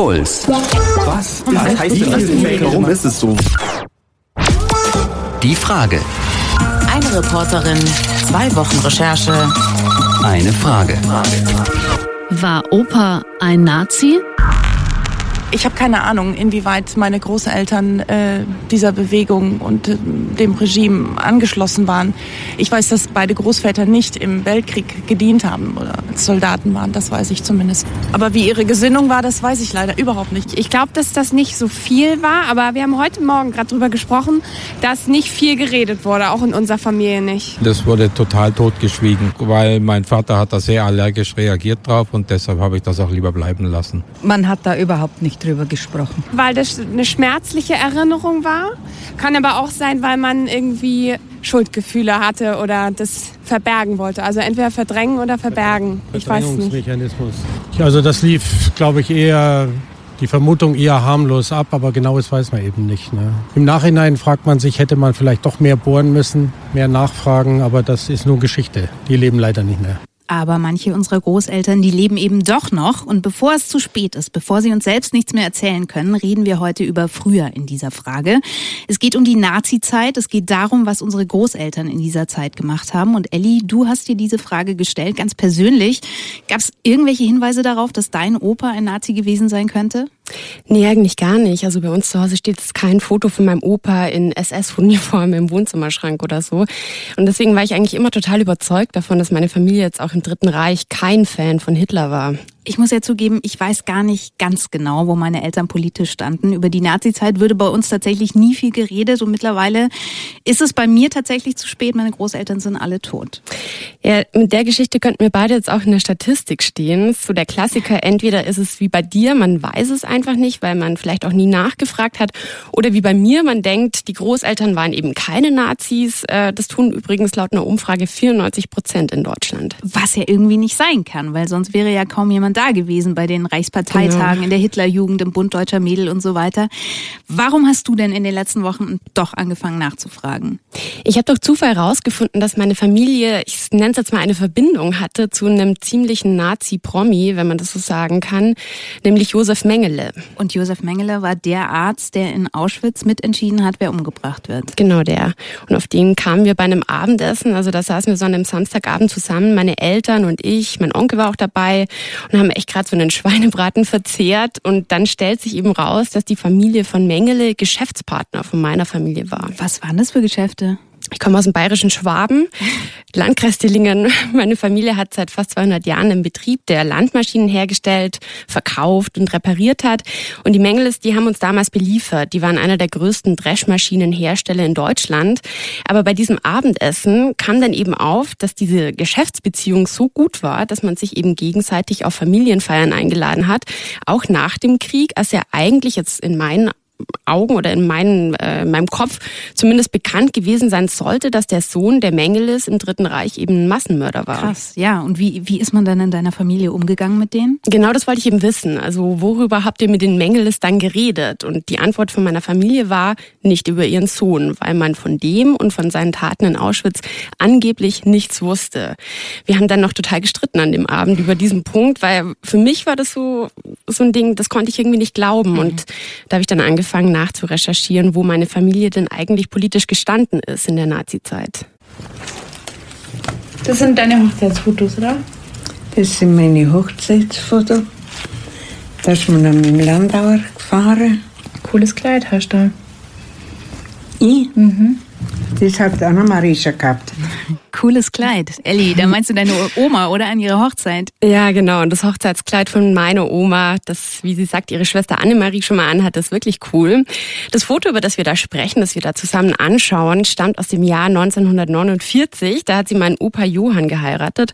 Puls. Was? Was heißt das? Warum ist es so? Die Frage. Eine Reporterin, zwei Wochen Recherche. Eine Frage. War Opa ein Nazi? Ich habe keine Ahnung, inwieweit meine Großeltern äh, dieser Bewegung und äh, dem Regime angeschlossen waren. Ich weiß, dass beide Großväter nicht im Weltkrieg gedient haben oder als Soldaten waren, das weiß ich zumindest. Aber wie ihre Gesinnung war, das weiß ich leider überhaupt nicht. Ich glaube, dass das nicht so viel war, aber wir haben heute Morgen gerade darüber gesprochen, dass nicht viel geredet wurde, auch in unserer Familie nicht. Das wurde total totgeschwiegen, weil mein Vater hat da sehr allergisch reagiert drauf und deshalb habe ich das auch lieber bleiben lassen. Man hat da überhaupt nicht drüber gesprochen. Weil das eine schmerzliche Erinnerung war. Kann aber auch sein, weil man irgendwie Schuldgefühle hatte oder das verbergen wollte. Also entweder verdrängen oder verbergen. Ich weiß nicht. Also das lief, glaube ich, eher die Vermutung eher harmlos ab, aber genaues weiß man eben nicht. Ne? Im Nachhinein fragt man sich, hätte man vielleicht doch mehr bohren müssen, mehr nachfragen, aber das ist nur Geschichte. Die leben leider nicht mehr. Aber manche unserer Großeltern, die leben eben doch noch. Und bevor es zu spät ist, bevor sie uns selbst nichts mehr erzählen können, reden wir heute über früher in dieser Frage. Es geht um die Nazi-Zeit. Es geht darum, was unsere Großeltern in dieser Zeit gemacht haben. Und Elli, du hast dir diese Frage gestellt, ganz persönlich. Gab es irgendwelche Hinweise darauf, dass dein Opa ein Nazi gewesen sein könnte? Nee, eigentlich gar nicht. Also bei uns zu Hause steht jetzt kein Foto von meinem Opa in SS-Uniform im Wohnzimmerschrank oder so. Und deswegen war ich eigentlich immer total überzeugt davon, dass meine Familie jetzt auch im Dritten Reich kein Fan von Hitler war. Ich muss ja zugeben, ich weiß gar nicht ganz genau, wo meine Eltern politisch standen. Über die Nazi-Zeit würde bei uns tatsächlich nie viel geredet und mittlerweile ist es bei mir tatsächlich zu spät. Meine Großeltern sind alle tot. Ja, mit der Geschichte könnten wir beide jetzt auch in der Statistik stehen. So der Klassiker, entweder ist es wie bei dir, man weiß es einfach nicht, weil man vielleicht auch nie nachgefragt hat, oder wie bei mir, man denkt, die Großeltern waren eben keine Nazis. Äh, das tun übrigens laut einer Umfrage 94 Prozent in Deutschland. Was ja irgendwie nicht sein kann, weil sonst wäre ja kaum jemand da gewesen bei den Reichsparteitagen, genau. in der Hitlerjugend, im Bund Deutscher Mädel und so weiter. Warum hast du denn in den letzten Wochen doch angefangen nachzufragen? Ich habe durch Zufall herausgefunden, dass meine Familie, ich nenne es jetzt mal eine Verbindung hatte zu einem ziemlichen Nazi-Promi, wenn man das so sagen kann, nämlich Josef Mengele. Und Josef Mengele war der Arzt, der in Auschwitz mitentschieden hat, wer umgebracht wird. Genau der. Und auf den kamen wir bei einem Abendessen, also da saßen wir so an einem Samstagabend zusammen, meine Eltern und ich, mein Onkel war auch dabei und haben echt gerade so einen Schweinebraten verzehrt. Und dann stellt sich eben raus, dass die Familie von Mengele Geschäftspartner von meiner Familie war. Was waren das für Geschäfte? Ich komme aus dem bayerischen Schwaben, Landkreis Dillingen. Meine Familie hat seit fast 200 Jahren einen Betrieb, der Landmaschinen hergestellt, verkauft und repariert hat. Und die Mengeles, die haben uns damals beliefert. Die waren einer der größten Dreschmaschinenhersteller in Deutschland. Aber bei diesem Abendessen kam dann eben auf, dass diese Geschäftsbeziehung so gut war, dass man sich eben gegenseitig auf Familienfeiern eingeladen hat. Auch nach dem Krieg, als er eigentlich jetzt in meinen Augen oder in meinen, äh, meinem Kopf zumindest bekannt gewesen sein sollte, dass der Sohn der Mengeles im Dritten Reich eben ein Massenmörder war. Krass, ja. Und wie, wie ist man dann in deiner Familie umgegangen mit denen? Genau das wollte ich eben wissen. Also worüber habt ihr mit den Mengeles dann geredet? Und die Antwort von meiner Familie war nicht über ihren Sohn, weil man von dem und von seinen Taten in Auschwitz angeblich nichts wusste. Wir haben dann noch total gestritten an dem Abend über diesen Punkt, weil für mich war das so, so ein Ding, das konnte ich irgendwie nicht glauben. Mhm. Und da habe ich dann angefangen, angefangen nachzurecherchieren, wo meine Familie denn eigentlich politisch gestanden ist in der Nazizeit. Das sind deine Hochzeitsfotos, oder? Das sind meine Hochzeitsfotos. Da ist man dann mit dem Landauer gefahren. Cooles Kleid hast du. Ich? Mhm. Das hat Anna Marisa gehabt. Cooles Kleid. Elli, da meinst du deine Oma oder an ihre Hochzeit? Ja, genau. Und das Hochzeitskleid von meiner Oma, das, wie sie sagt, ihre Schwester Annemarie schon mal anhat, ist wirklich cool. Das Foto, über das wir da sprechen, das wir da zusammen anschauen, stammt aus dem Jahr 1949. Da hat sie meinen Opa Johann geheiratet.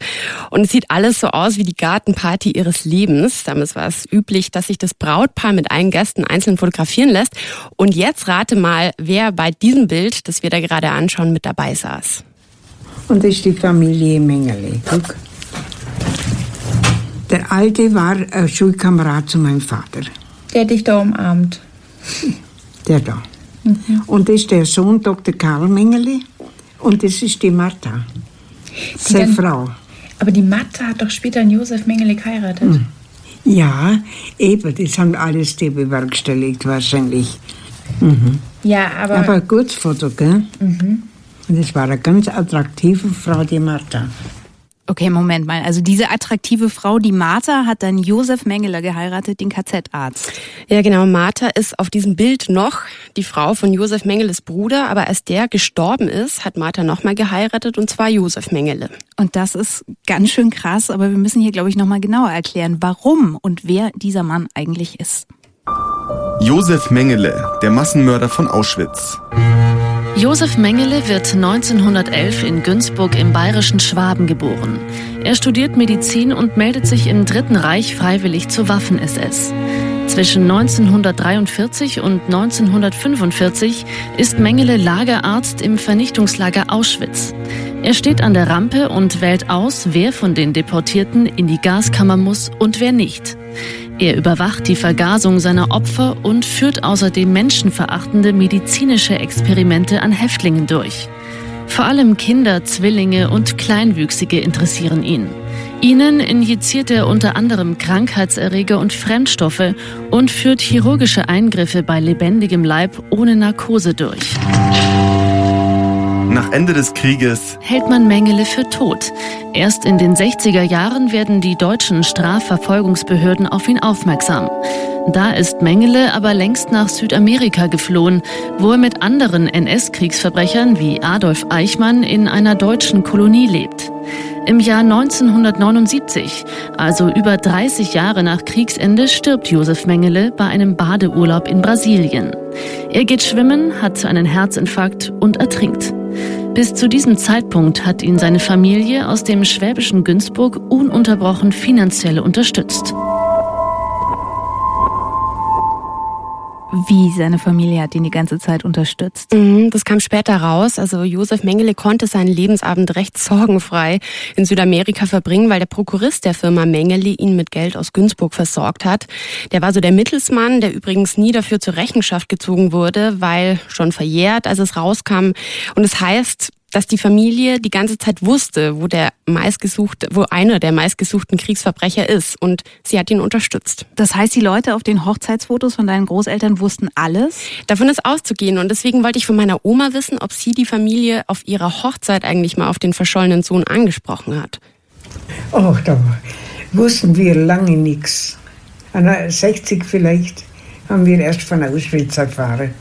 Und es sieht alles so aus wie die Gartenparty ihres Lebens. Damals war es üblich, dass sich das Brautpaar mit allen Gästen einzeln fotografieren lässt. Und jetzt rate mal, wer bei diesem Bild, das wir da gerade anschauen, mit dabei saß. Und das ist die Familie Mengele. Guck. Der Alte war ein Schulkamerad zu meinem Vater. Der hat dich da umarmt. Der da. Mhm. Und das ist der Sohn Dr. Karl Mengele. Und das ist die Martha. Seine Frau. Aber die Martha hat doch später einen Josef Mengele geheiratet. Mhm. Ja, eben, das haben alles die bewerkstelligt wahrscheinlich. Mhm. Ja, aber... Aber ein gutes Foto, gell? Mhm. Und das war eine ganz attraktive Frau, die Martha. Okay, Moment mal. Also diese attraktive Frau, die Martha, hat dann Josef Mengele geheiratet, den KZ-Arzt. Ja, genau. Martha ist auf diesem Bild noch die Frau von Josef Mengeles Bruder. Aber als der gestorben ist, hat Martha nochmal geheiratet und zwar Josef Mengele. Und das ist ganz schön krass. Aber wir müssen hier, glaube ich, nochmal genauer erklären, warum und wer dieser Mann eigentlich ist. Josef Mengele, der Massenmörder von Auschwitz. Josef Mengele wird 1911 in Günzburg im bayerischen Schwaben geboren. Er studiert Medizin und meldet sich im Dritten Reich freiwillig zur Waffen-SS. Zwischen 1943 und 1945 ist Mengele Lagerarzt im Vernichtungslager Auschwitz. Er steht an der Rampe und wählt aus, wer von den Deportierten in die Gaskammer muss und wer nicht. Er überwacht die Vergasung seiner Opfer und führt außerdem menschenverachtende medizinische Experimente an Häftlingen durch. Vor allem Kinder, Zwillinge und Kleinwüchsige interessieren ihn. Ihnen injiziert er unter anderem Krankheitserreger und Fremdstoffe und führt chirurgische Eingriffe bei lebendigem Leib ohne Narkose durch. Nach Ende des Krieges hält man Mengele für tot. Erst in den 60er Jahren werden die deutschen Strafverfolgungsbehörden auf ihn aufmerksam. Da ist Mengele aber längst nach Südamerika geflohen, wo er mit anderen NS-Kriegsverbrechern wie Adolf Eichmann in einer deutschen Kolonie lebt. Im Jahr 1979, also über 30 Jahre nach Kriegsende, stirbt Josef Mengele bei einem Badeurlaub in Brasilien. Er geht schwimmen, hat einen Herzinfarkt und ertrinkt. Bis zu diesem Zeitpunkt hat ihn seine Familie aus dem schwäbischen Günzburg ununterbrochen finanziell unterstützt. Wie seine Familie hat ihn die ganze Zeit unterstützt. Mhm, das kam später raus. Also Josef Mengele konnte seinen Lebensabend recht sorgenfrei in Südamerika verbringen, weil der Prokurist der Firma Mengele ihn mit Geld aus Günzburg versorgt hat. Der war so der Mittelsmann, der übrigens nie dafür zur Rechenschaft gezogen wurde, weil schon verjährt, als es rauskam. Und es das heißt, dass die Familie die ganze Zeit wusste, wo der meistgesuchte, wo einer der meistgesuchten Kriegsverbrecher ist und sie hat ihn unterstützt. Das heißt, die Leute auf den Hochzeitsfotos von deinen Großeltern wussten alles? Davon ist auszugehen und deswegen wollte ich von meiner Oma wissen, ob sie die Familie auf ihrer Hochzeit eigentlich mal auf den verschollenen Sohn angesprochen hat. Ach, da wussten wir lange nichts. An 60 vielleicht haben wir erst von Auschwitz erfahren.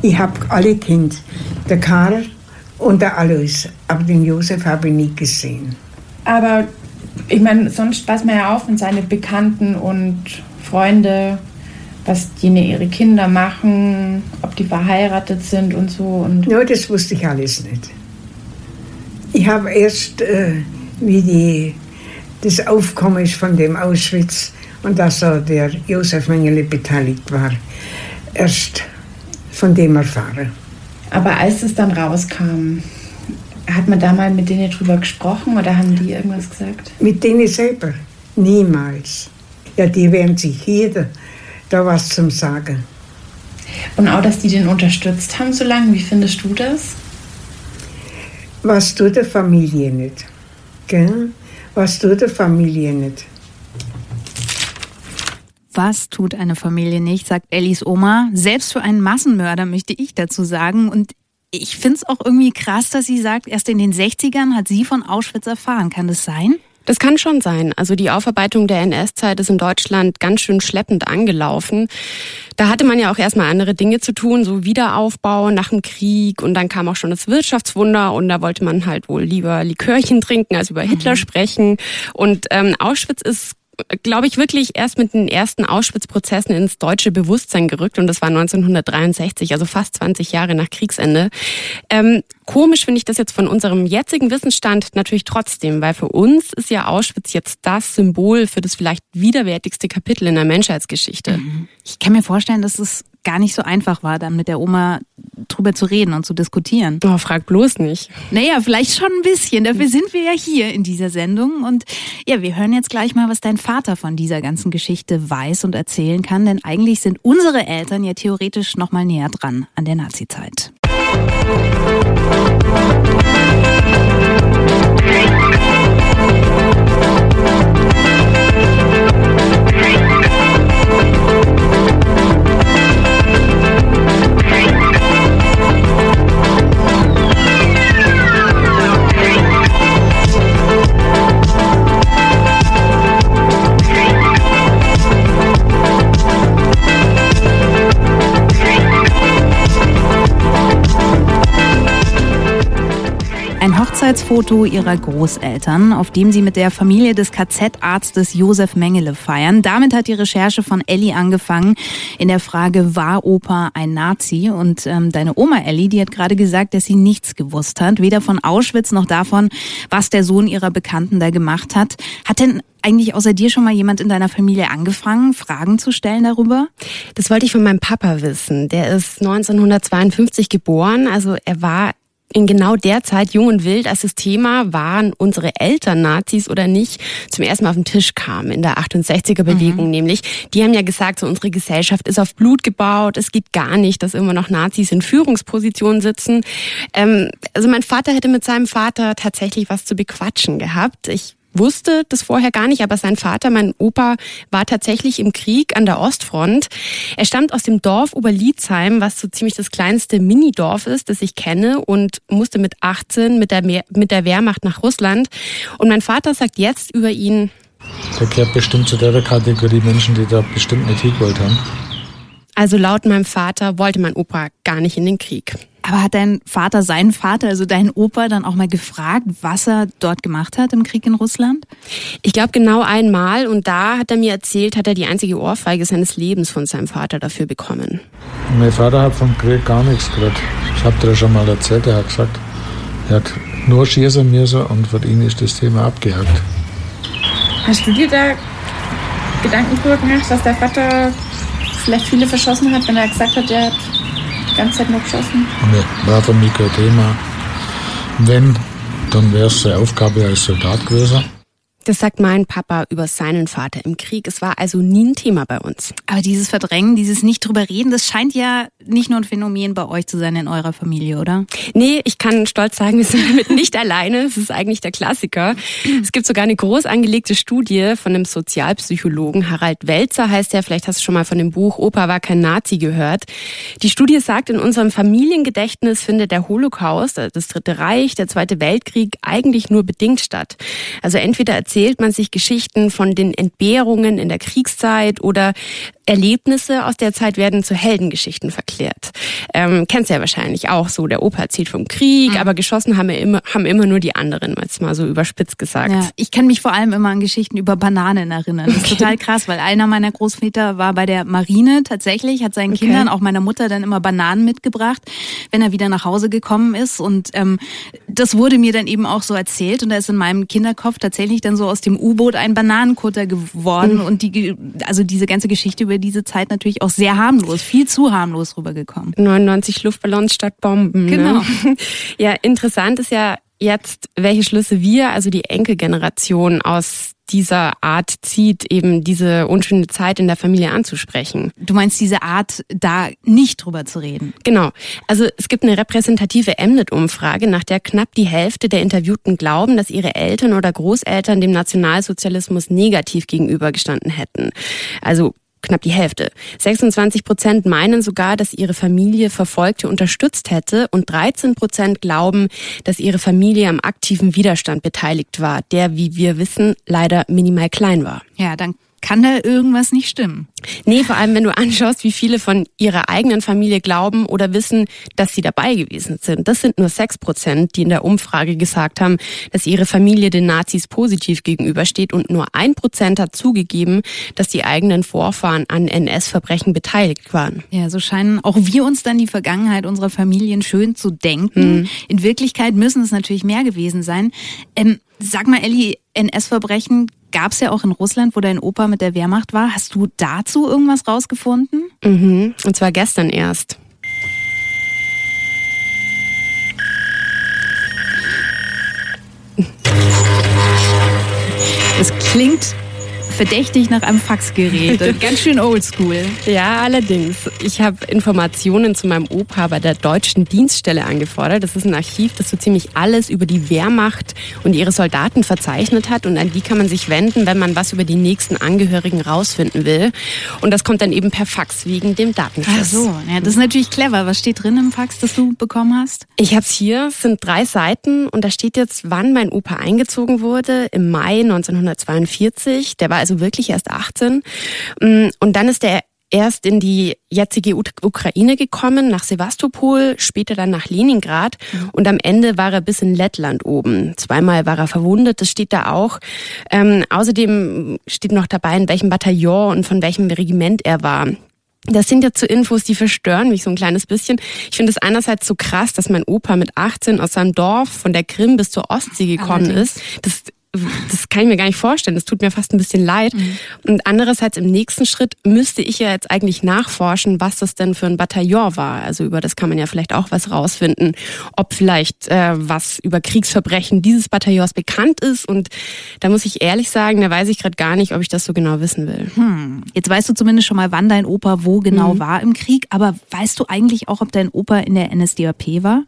Ich habe alle Kind. Der Karl, und der Alois. Aber den Josef habe ich nie gesehen. Aber ich meine, sonst weiß man ja auch von seinen Bekannten und Freunde, was die ihre Kinder machen, ob die verheiratet sind und so. Und ja, das wusste ich alles nicht. Ich habe erst, äh, wie die, das Aufkommen ist von dem Auschwitz und dass so der Josef Mengele beteiligt war, erst von dem erfahren. Aber als es dann rauskam, hat man da mal mit denen drüber gesprochen oder haben die irgendwas gesagt? Mit denen selber? Niemals. Ja, die werden sich hier da was zum Sagen. Und auch, dass die den unterstützt haben so lange, wie findest du das? Was tut der Familie nicht? Gell? Was tut der Familie nicht? Was tut eine Familie nicht, sagt Ellis Oma. Selbst für einen Massenmörder möchte ich dazu sagen. Und ich finde es auch irgendwie krass, dass sie sagt, erst in den 60ern hat sie von Auschwitz erfahren. Kann das sein? Das kann schon sein. Also die Aufarbeitung der NS-Zeit ist in Deutschland ganz schön schleppend angelaufen. Da hatte man ja auch erstmal andere Dinge zu tun, so Wiederaufbau nach dem Krieg und dann kam auch schon das Wirtschaftswunder und da wollte man halt wohl lieber Likörchen trinken als über Hitler mhm. sprechen. Und ähm, Auschwitz ist glaube ich, wirklich erst mit den ersten Auschwitz-Prozessen ins deutsche Bewusstsein gerückt und das war 1963, also fast 20 Jahre nach Kriegsende. Ähm, komisch finde ich das jetzt von unserem jetzigen Wissensstand natürlich trotzdem, weil für uns ist ja Auschwitz jetzt das Symbol für das vielleicht widerwärtigste Kapitel in der Menschheitsgeschichte. Mhm. Ich kann mir vorstellen, dass es gar nicht so einfach war, dann mit der Oma drüber zu reden und zu diskutieren. Oh, frag bloß nicht. Naja, vielleicht schon ein bisschen. Dafür sind wir ja hier in dieser Sendung. Und ja, wir hören jetzt gleich mal, was dein Vater von dieser ganzen Geschichte weiß und erzählen kann. Denn eigentlich sind unsere Eltern ja theoretisch noch mal näher dran an der Nazizeit. Musik Hochzeitsfoto ihrer Großeltern, auf dem sie mit der Familie des KZ-Arztes Josef Mengele feiern. Damit hat die Recherche von Elli angefangen in der Frage, war Opa ein Nazi? Und ähm, deine Oma Elli, die hat gerade gesagt, dass sie nichts gewusst hat, weder von Auschwitz noch davon, was der Sohn ihrer Bekannten da gemacht hat. Hat denn eigentlich außer dir schon mal jemand in deiner Familie angefangen, Fragen zu stellen darüber? Das wollte ich von meinem Papa wissen. Der ist 1952 geboren, also er war in genau der Zeit jung und wild, als das Thema waren unsere Eltern Nazis oder nicht, zum ersten Mal auf den Tisch kam in der 68er Bewegung mhm. nämlich. Die haben ja gesagt, so unsere Gesellschaft ist auf Blut gebaut, es geht gar nicht, dass immer noch Nazis in Führungspositionen sitzen. Ähm, also mein Vater hätte mit seinem Vater tatsächlich was zu bequatschen gehabt. Ich wusste das vorher gar nicht, aber sein Vater, mein Opa, war tatsächlich im Krieg an der Ostfront. Er stammt aus dem Dorf Oberlietzheim, was so ziemlich das kleinste Minidorf ist, das ich kenne und musste mit 18 mit der, mit der Wehrmacht nach Russland. Und mein Vater sagt jetzt über ihn, der gehört bestimmt zu der Kategorie Menschen, die da bestimmt nicht hingewollt haben. Also laut meinem Vater wollte mein Opa gar nicht in den Krieg. Aber hat dein Vater seinen Vater, also deinen Opa, dann auch mal gefragt, was er dort gemacht hat im Krieg in Russland? Ich glaube genau einmal und da hat er mir erzählt, hat er die einzige Ohrfeige seines Lebens von seinem Vater dafür bekommen. Mein Vater hat vom Krieg gar nichts gehört. Ich habe dir schon mal erzählt, er hat gesagt, er hat nur schießen müssen und für ihn ist das Thema abgehakt. Hast du dir da Gedanken drüber gemacht, dass der Vater vielleicht viele verschossen hat, wenn er gesagt hat, er hat die ganze Zeit nur geschossen? Nee, war für mich kein Thema. Wenn, dann wäre es seine Aufgabe als Soldat gewesen. Das sagt mein Papa über seinen Vater im Krieg. Es war also nie ein Thema bei uns. Aber dieses Verdrängen, dieses nicht drüber reden, das scheint ja nicht nur ein Phänomen bei euch zu sein in eurer Familie, oder? Nee, ich kann stolz sagen, wir sind damit nicht alleine. Es ist eigentlich der Klassiker. Es gibt sogar eine groß angelegte Studie von einem Sozialpsychologen, Harald Welzer heißt er. Vielleicht hast du schon mal von dem Buch Opa war kein Nazi gehört. Die Studie sagt, in unserem Familiengedächtnis findet der Holocaust, das Dritte Reich, der Zweite Weltkrieg eigentlich nur bedingt statt. Also entweder erzählt man sich Geschichten von den Entbehrungen in der Kriegszeit oder Erlebnisse aus der Zeit werden zu Heldengeschichten verklärt. Ähm, kennst du ja wahrscheinlich auch so. Der Opa erzählt vom Krieg, mhm. aber geschossen haben immer, haben immer nur die anderen, jetzt mal so überspitzt gesagt. Ja, ich kann mich vor allem immer an Geschichten über Bananen erinnern. Das ist okay. total krass, weil einer meiner Großväter war bei der Marine tatsächlich, hat seinen okay. Kindern, auch meiner Mutter, dann immer Bananen mitgebracht, wenn er wieder nach Hause gekommen ist. Und ähm, das wurde mir dann eben auch so erzählt. Und da ist in meinem Kinderkopf tatsächlich dann so aus dem U-Boot ein Bananenkutter geworden. Mhm. Und die, also diese ganze Geschichte über über diese Zeit natürlich auch sehr harmlos, viel zu harmlos rübergekommen. 99 Luftballons statt Bomben. Ne? Genau. Ne? Ja, interessant ist ja jetzt, welche Schlüsse wir, also die Enkelgeneration aus dieser Art zieht, eben diese unschöne Zeit in der Familie anzusprechen. Du meinst diese Art, da nicht drüber zu reden? Genau. Also es gibt eine repräsentative Mnet-Umfrage, nach der knapp die Hälfte der Interviewten glauben, dass ihre Eltern oder Großeltern dem Nationalsozialismus negativ gegenübergestanden hätten. Also knapp die Hälfte. 26 Prozent meinen sogar, dass ihre Familie Verfolgte unterstützt hätte und 13 Prozent glauben, dass ihre Familie am aktiven Widerstand beteiligt war, der, wie wir wissen, leider minimal klein war. Ja, dann kann da irgendwas nicht stimmen. Nee, vor allem wenn du anschaust, wie viele von ihrer eigenen Familie glauben oder wissen, dass sie dabei gewesen sind. Das sind nur sechs Prozent, die in der Umfrage gesagt haben, dass ihre Familie den Nazis positiv gegenübersteht und nur ein Prozent hat zugegeben, dass die eigenen Vorfahren an NS-Verbrechen beteiligt waren. Ja, so scheinen auch wir uns dann die Vergangenheit unserer Familien schön zu denken. Mhm. In Wirklichkeit müssen es natürlich mehr gewesen sein. Ähm, sag mal, Elli, NS-Verbrechen gab es ja auch in Russland, wo dein Opa mit der Wehrmacht war. Hast du dazu irgendwas rausgefunden? Mhm. Und zwar gestern erst. Es klingt verdächtig nach einem Faxgerät. Ganz schön oldschool. Ja, allerdings. Ich habe Informationen zu meinem Opa bei der Deutschen Dienststelle angefordert. Das ist ein Archiv, das so ziemlich alles über die Wehrmacht und ihre Soldaten verzeichnet hat. Und an die kann man sich wenden, wenn man was über die nächsten Angehörigen rausfinden will. Und das kommt dann eben per Fax wegen dem Datenschutz. Ach so, ja, das ist natürlich clever. Was steht drin im Fax, das du bekommen hast? Ich habe es hier. Es sind drei Seiten und da steht jetzt, wann mein Opa eingezogen wurde. Im Mai 1942. Der war also wirklich erst 18. Mm, und dann ist der erst in die jetzige Ukraine gekommen, nach Sevastopol, später dann nach Leningrad mhm. und am Ende war er bis in Lettland oben. Zweimal war er verwundet, das steht da auch. Ähm, außerdem steht noch dabei, in welchem Bataillon und von welchem Regiment er war. Das sind ja zu Infos, die verstören mich so ein kleines bisschen. Ich finde es einerseits so krass, dass mein Opa mit 18 aus seinem Dorf von der Krim bis zur Ostsee gekommen Allerdings. ist. Das das kann ich mir gar nicht vorstellen. Das tut mir fast ein bisschen leid. Mhm. Und andererseits im nächsten Schritt müsste ich ja jetzt eigentlich nachforschen, was das denn für ein Bataillon war. Also über das kann man ja vielleicht auch was rausfinden, ob vielleicht äh, was über Kriegsverbrechen dieses Bataillons bekannt ist. Und da muss ich ehrlich sagen, da weiß ich gerade gar nicht, ob ich das so genau wissen will. Hm. Jetzt weißt du zumindest schon mal, wann dein Opa wo genau mhm. war im Krieg. Aber weißt du eigentlich auch, ob dein Opa in der NSDAP war?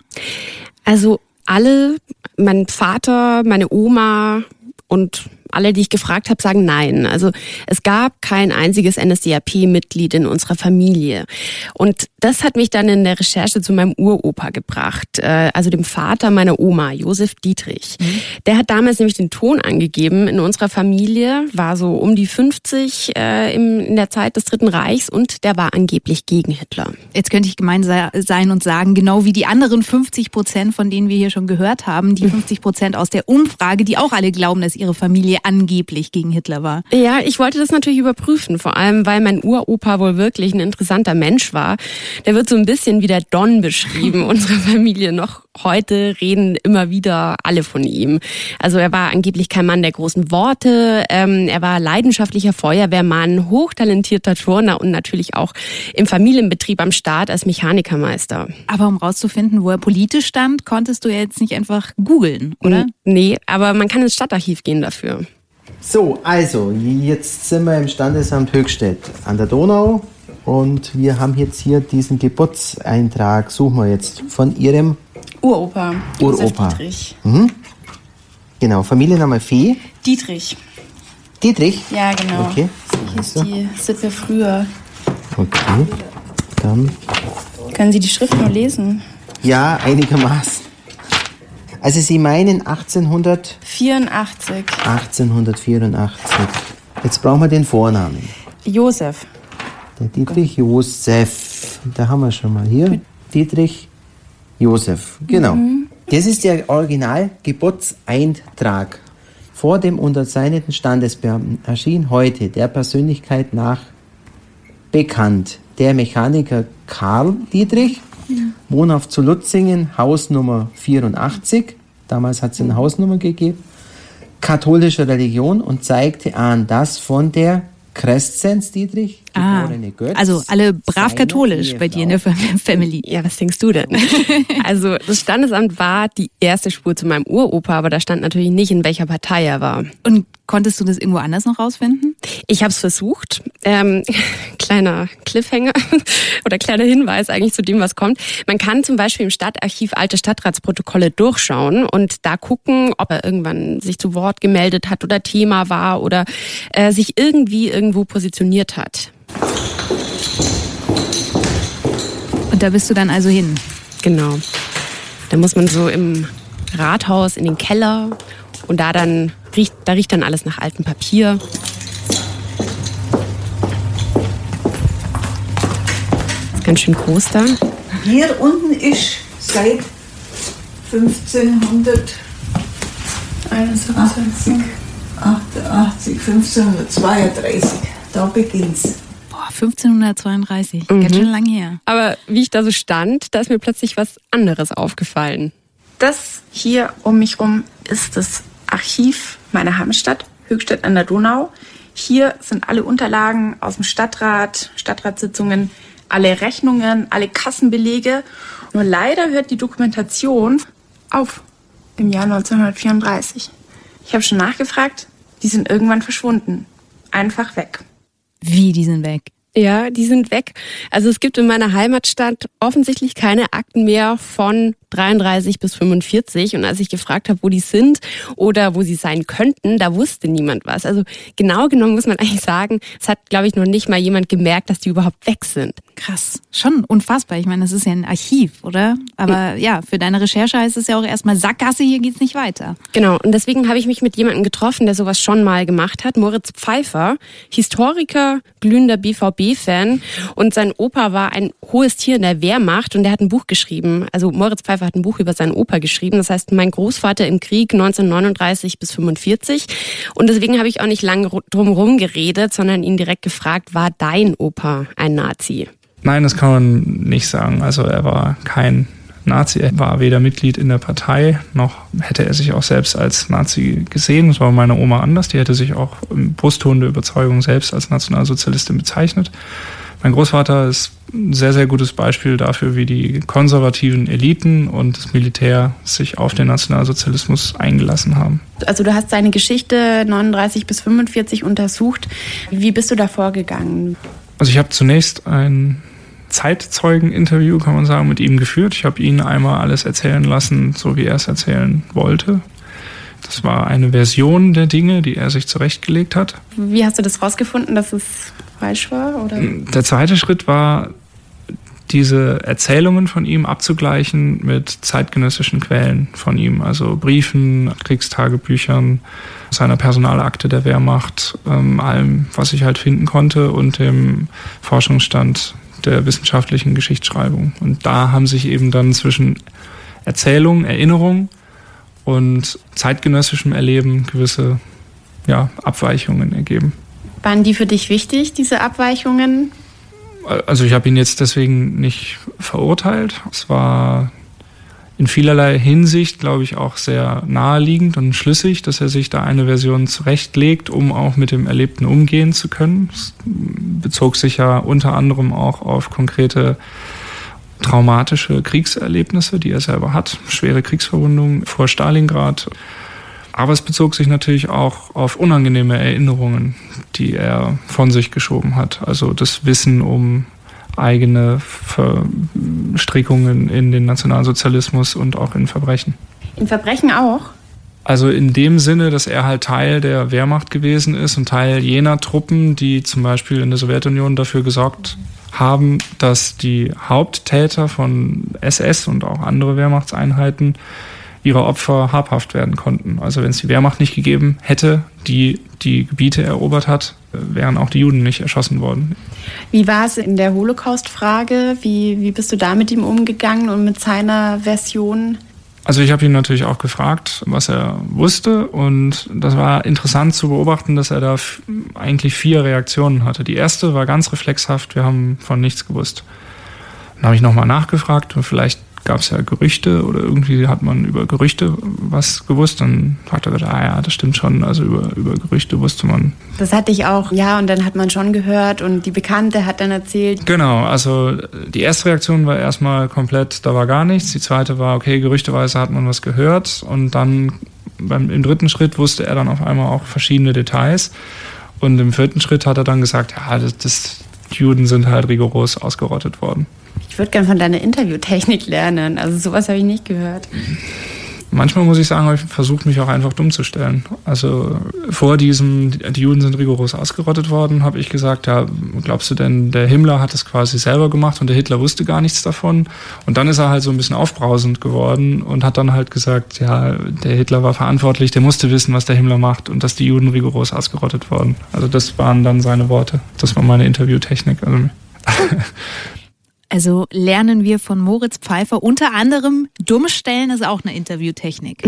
Also alle, mein Vater, meine Oma, und alle, die ich gefragt habe, sagen nein. Also es gab kein einziges NSDAP-Mitglied in unserer Familie. Und das hat mich dann in der Recherche zu meinem Uropa gebracht, äh, also dem Vater meiner Oma, Josef Dietrich. Mhm. Der hat damals nämlich den Ton angegeben in unserer Familie, war so um die 50 äh, in der Zeit des Dritten Reichs und der war angeblich gegen Hitler. Jetzt könnte ich gemein sein und sagen, genau wie die anderen 50 Prozent, von denen wir hier schon gehört haben, die 50 Prozent aus der Umfrage, die auch alle glauben, dass ihre Familie angeblich gegen Hitler war. Ja, ich wollte das natürlich überprüfen, vor allem weil mein Uropa wohl wirklich ein interessanter Mensch war. Der wird so ein bisschen wie der Don beschrieben, unserer Familie. Noch heute reden immer wieder alle von ihm. Also er war angeblich kein Mann der großen Worte, ähm, er war leidenschaftlicher Feuerwehrmann, hochtalentierter Turner und natürlich auch im Familienbetrieb am Start als Mechanikermeister. Aber um rauszufinden, wo er politisch stand, konntest du ja jetzt nicht einfach googeln, oder? Nee, aber man kann ins Stadtarchiv gehen dafür. So, also, jetzt sind wir im Standesamt Höchstädt an der Donau und wir haben jetzt hier diesen Geburtseintrag, suchen wir jetzt, von Ihrem Uropa. Uropa. Dietrich. Mhm. Genau, Familienname Fee. Dietrich. Dietrich? Ja, genau. Okay. So hieß die Sippe früher. Okay, dann. Können Sie die Schrift nur lesen? Ja, einigermaßen. Also Sie meinen 1884. 1884. Jetzt brauchen wir den Vornamen. Josef. Der Dietrich Josef. Da haben wir schon mal hier. Dietrich Josef. Genau. Mhm. Das ist der Original-Geburtseintrag. Vor dem unterzeichneten Standesbeamten erschien heute der Persönlichkeit nach bekannt der Mechaniker Karl Dietrich, Wohnhaft zu Lutzingen, Hausnummer 84. Damals hat es eine Hausnummer gegeben. Katholische Religion und zeigte an, dass von der Crescens Dietrich, ah, Götz, also alle brav katholisch bei dir in der Family. Ja, was denkst du denn? also das Standesamt war die erste Spur zu meinem Uropa, aber da stand natürlich nicht, in welcher Partei er war. Und konntest du das irgendwo anders noch rausfinden? Ich habe es versucht. Ähm, kleiner Cliffhanger oder kleiner Hinweis eigentlich zu dem, was kommt. Man kann zum Beispiel im Stadtarchiv alte Stadtratsprotokolle durchschauen und da gucken, ob er irgendwann sich zu Wort gemeldet hat oder Thema war oder äh, sich irgendwie irgendwo positioniert hat. Und da bist du dann also hin? Genau. Da muss man so im Rathaus in den Keller und da dann riecht, da riecht dann alles nach altem Papier. ganz schön groß da. Hier unten ist seit 1581, 88, 1532. Da beginnt's. Boah, 1532. Mhm. Ganz schön lang her. Aber wie ich da so stand, da ist mir plötzlich was anderes aufgefallen. Das hier um mich rum ist das Archiv meiner Heimstadt, Höchstadt an der Donau. Hier sind alle Unterlagen aus dem Stadtrat, Stadtratssitzungen, alle Rechnungen, alle Kassenbelege. Nur leider hört die Dokumentation auf im Jahr 1934. Ich habe schon nachgefragt, die sind irgendwann verschwunden. Einfach weg. Wie, die sind weg? Ja, die sind weg. Also es gibt in meiner Heimatstadt offensichtlich keine Akten mehr von 33 bis 45. Und als ich gefragt habe, wo die sind oder wo sie sein könnten, da wusste niemand was. Also genau genommen muss man eigentlich sagen, es hat, glaube ich, noch nicht mal jemand gemerkt, dass die überhaupt weg sind. Krass, schon unfassbar. Ich meine, das ist ja ein Archiv, oder? Aber ja, für deine Recherche heißt es ja auch erstmal Sackgasse, hier geht's nicht weiter. Genau, und deswegen habe ich mich mit jemandem getroffen, der sowas schon mal gemacht hat. Moritz Pfeiffer, Historiker, glühender BVB-Fan. Und sein Opa war ein hohes Tier in der Wehrmacht und der hat ein Buch geschrieben. Also Moritz Pfeiffer hat ein Buch über seinen Opa geschrieben. Das heißt, mein Großvater im Krieg 1939 bis 45. Und deswegen habe ich auch nicht lange drumherum geredet, sondern ihn direkt gefragt, war dein Opa ein Nazi? Nein, das kann man nicht sagen. Also er war kein Nazi. Er war weder Mitglied in der Partei, noch hätte er sich auch selbst als Nazi gesehen. Das war meine Oma anders. Die hätte sich auch der Überzeugung selbst als Nationalsozialistin bezeichnet. Mein Großvater ist ein sehr, sehr gutes Beispiel dafür, wie die konservativen Eliten und das Militär sich auf den Nationalsozialismus eingelassen haben. Also du hast seine Geschichte 39 bis 45 untersucht. Wie bist du da vorgegangen? Also ich habe zunächst ein Zeitzeugen-Interview, kann man sagen, mit ihm geführt. Ich habe ihn einmal alles erzählen lassen, so wie er es erzählen wollte. Das war eine Version der Dinge, die er sich zurechtgelegt hat. Wie hast du das rausgefunden, dass es falsch war? Oder? Der zweite Schritt war, diese Erzählungen von ihm abzugleichen mit zeitgenössischen Quellen von ihm, also Briefen, Kriegstagebüchern, seiner Personalakte der Wehrmacht, ähm, allem, was ich halt finden konnte und dem Forschungsstand der wissenschaftlichen Geschichtsschreibung. Und da haben sich eben dann zwischen Erzählung, Erinnerung und zeitgenössischem Erleben gewisse ja, Abweichungen ergeben. Waren die für dich wichtig, diese Abweichungen? Also ich habe ihn jetzt deswegen nicht verurteilt. Es war in vielerlei Hinsicht, glaube ich, auch sehr naheliegend und schlüssig, dass er sich da eine Version zurechtlegt, um auch mit dem Erlebten umgehen zu können. Es bezog sich ja unter anderem auch auf konkrete traumatische Kriegserlebnisse, die er selber hat, schwere Kriegsverwundungen vor Stalingrad. Aber es bezog sich natürlich auch auf unangenehme Erinnerungen, die er von sich geschoben hat. Also das Wissen um eigene Verstrickungen in den Nationalsozialismus und auch in Verbrechen. In Verbrechen auch? Also in dem Sinne, dass er halt Teil der Wehrmacht gewesen ist und Teil jener Truppen, die zum Beispiel in der Sowjetunion dafür gesorgt haben, dass die Haupttäter von SS und auch andere Wehrmachtseinheiten ihre Opfer habhaft werden konnten. Also wenn es die Wehrmacht nicht gegeben hätte, die die Gebiete erobert hat, wären auch die Juden nicht erschossen worden. Wie war es in der Holocaust-Frage? Wie, wie bist du da mit ihm umgegangen und mit seiner Version? Also ich habe ihn natürlich auch gefragt, was er wusste und das war interessant zu beobachten, dass er da eigentlich vier Reaktionen hatte. Die erste war ganz reflexhaft, wir haben von nichts gewusst. Dann habe ich nochmal nachgefragt und vielleicht gab es ja Gerüchte oder irgendwie hat man über Gerüchte was gewusst. Dann hat er gesagt, ah ja, das stimmt schon. Also über, über Gerüchte wusste man. Das hatte ich auch, ja, und dann hat man schon gehört und die Bekannte hat dann erzählt. Genau, also die erste Reaktion war erstmal komplett, da war gar nichts. Die zweite war, okay, gerüchteweise hat man was gehört. Und dann beim, im dritten Schritt wusste er dann auf einmal auch verschiedene Details. Und im vierten Schritt hat er dann gesagt, ja, das, das die Juden sind halt rigoros ausgerottet worden. Ich würde gerne von deiner Interviewtechnik lernen. Also sowas habe ich nicht gehört. Manchmal muss ich sagen, ich versuche mich auch einfach dumm zu stellen. Also vor diesem, die Juden sind rigoros ausgerottet worden, habe ich gesagt, ja, glaubst du denn, der Himmler hat es quasi selber gemacht und der Hitler wusste gar nichts davon? Und dann ist er halt so ein bisschen aufbrausend geworden und hat dann halt gesagt, ja, der Hitler war verantwortlich, der musste wissen, was der Himmler macht und dass die Juden rigoros ausgerottet wurden. Also das waren dann seine Worte. Das war meine Interviewtechnik. Also Also lernen wir von Moritz Pfeiffer unter anderem, dumm stellen ist auch eine Interviewtechnik.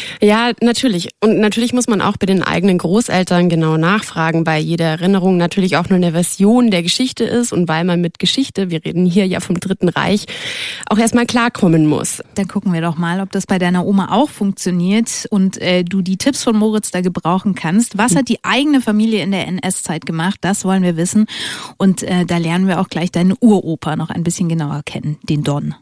ja, natürlich. Und natürlich muss man auch bei den eigenen Großeltern genau nachfragen, weil jede Erinnerung natürlich auch nur eine Version der Geschichte ist und weil man mit Geschichte, wir reden hier ja vom Dritten Reich, auch erstmal klarkommen muss. Dann gucken wir doch mal, ob das bei deiner Oma auch funktioniert und äh, du die Tipps von Moritz da gebrauchen kannst. Was hat die eigene Familie in der NS-Zeit gemacht? Das wollen wir wissen. Und äh, da lernen wir auch gleich deine Uropa noch ein bisschen genauer kennen, den Don.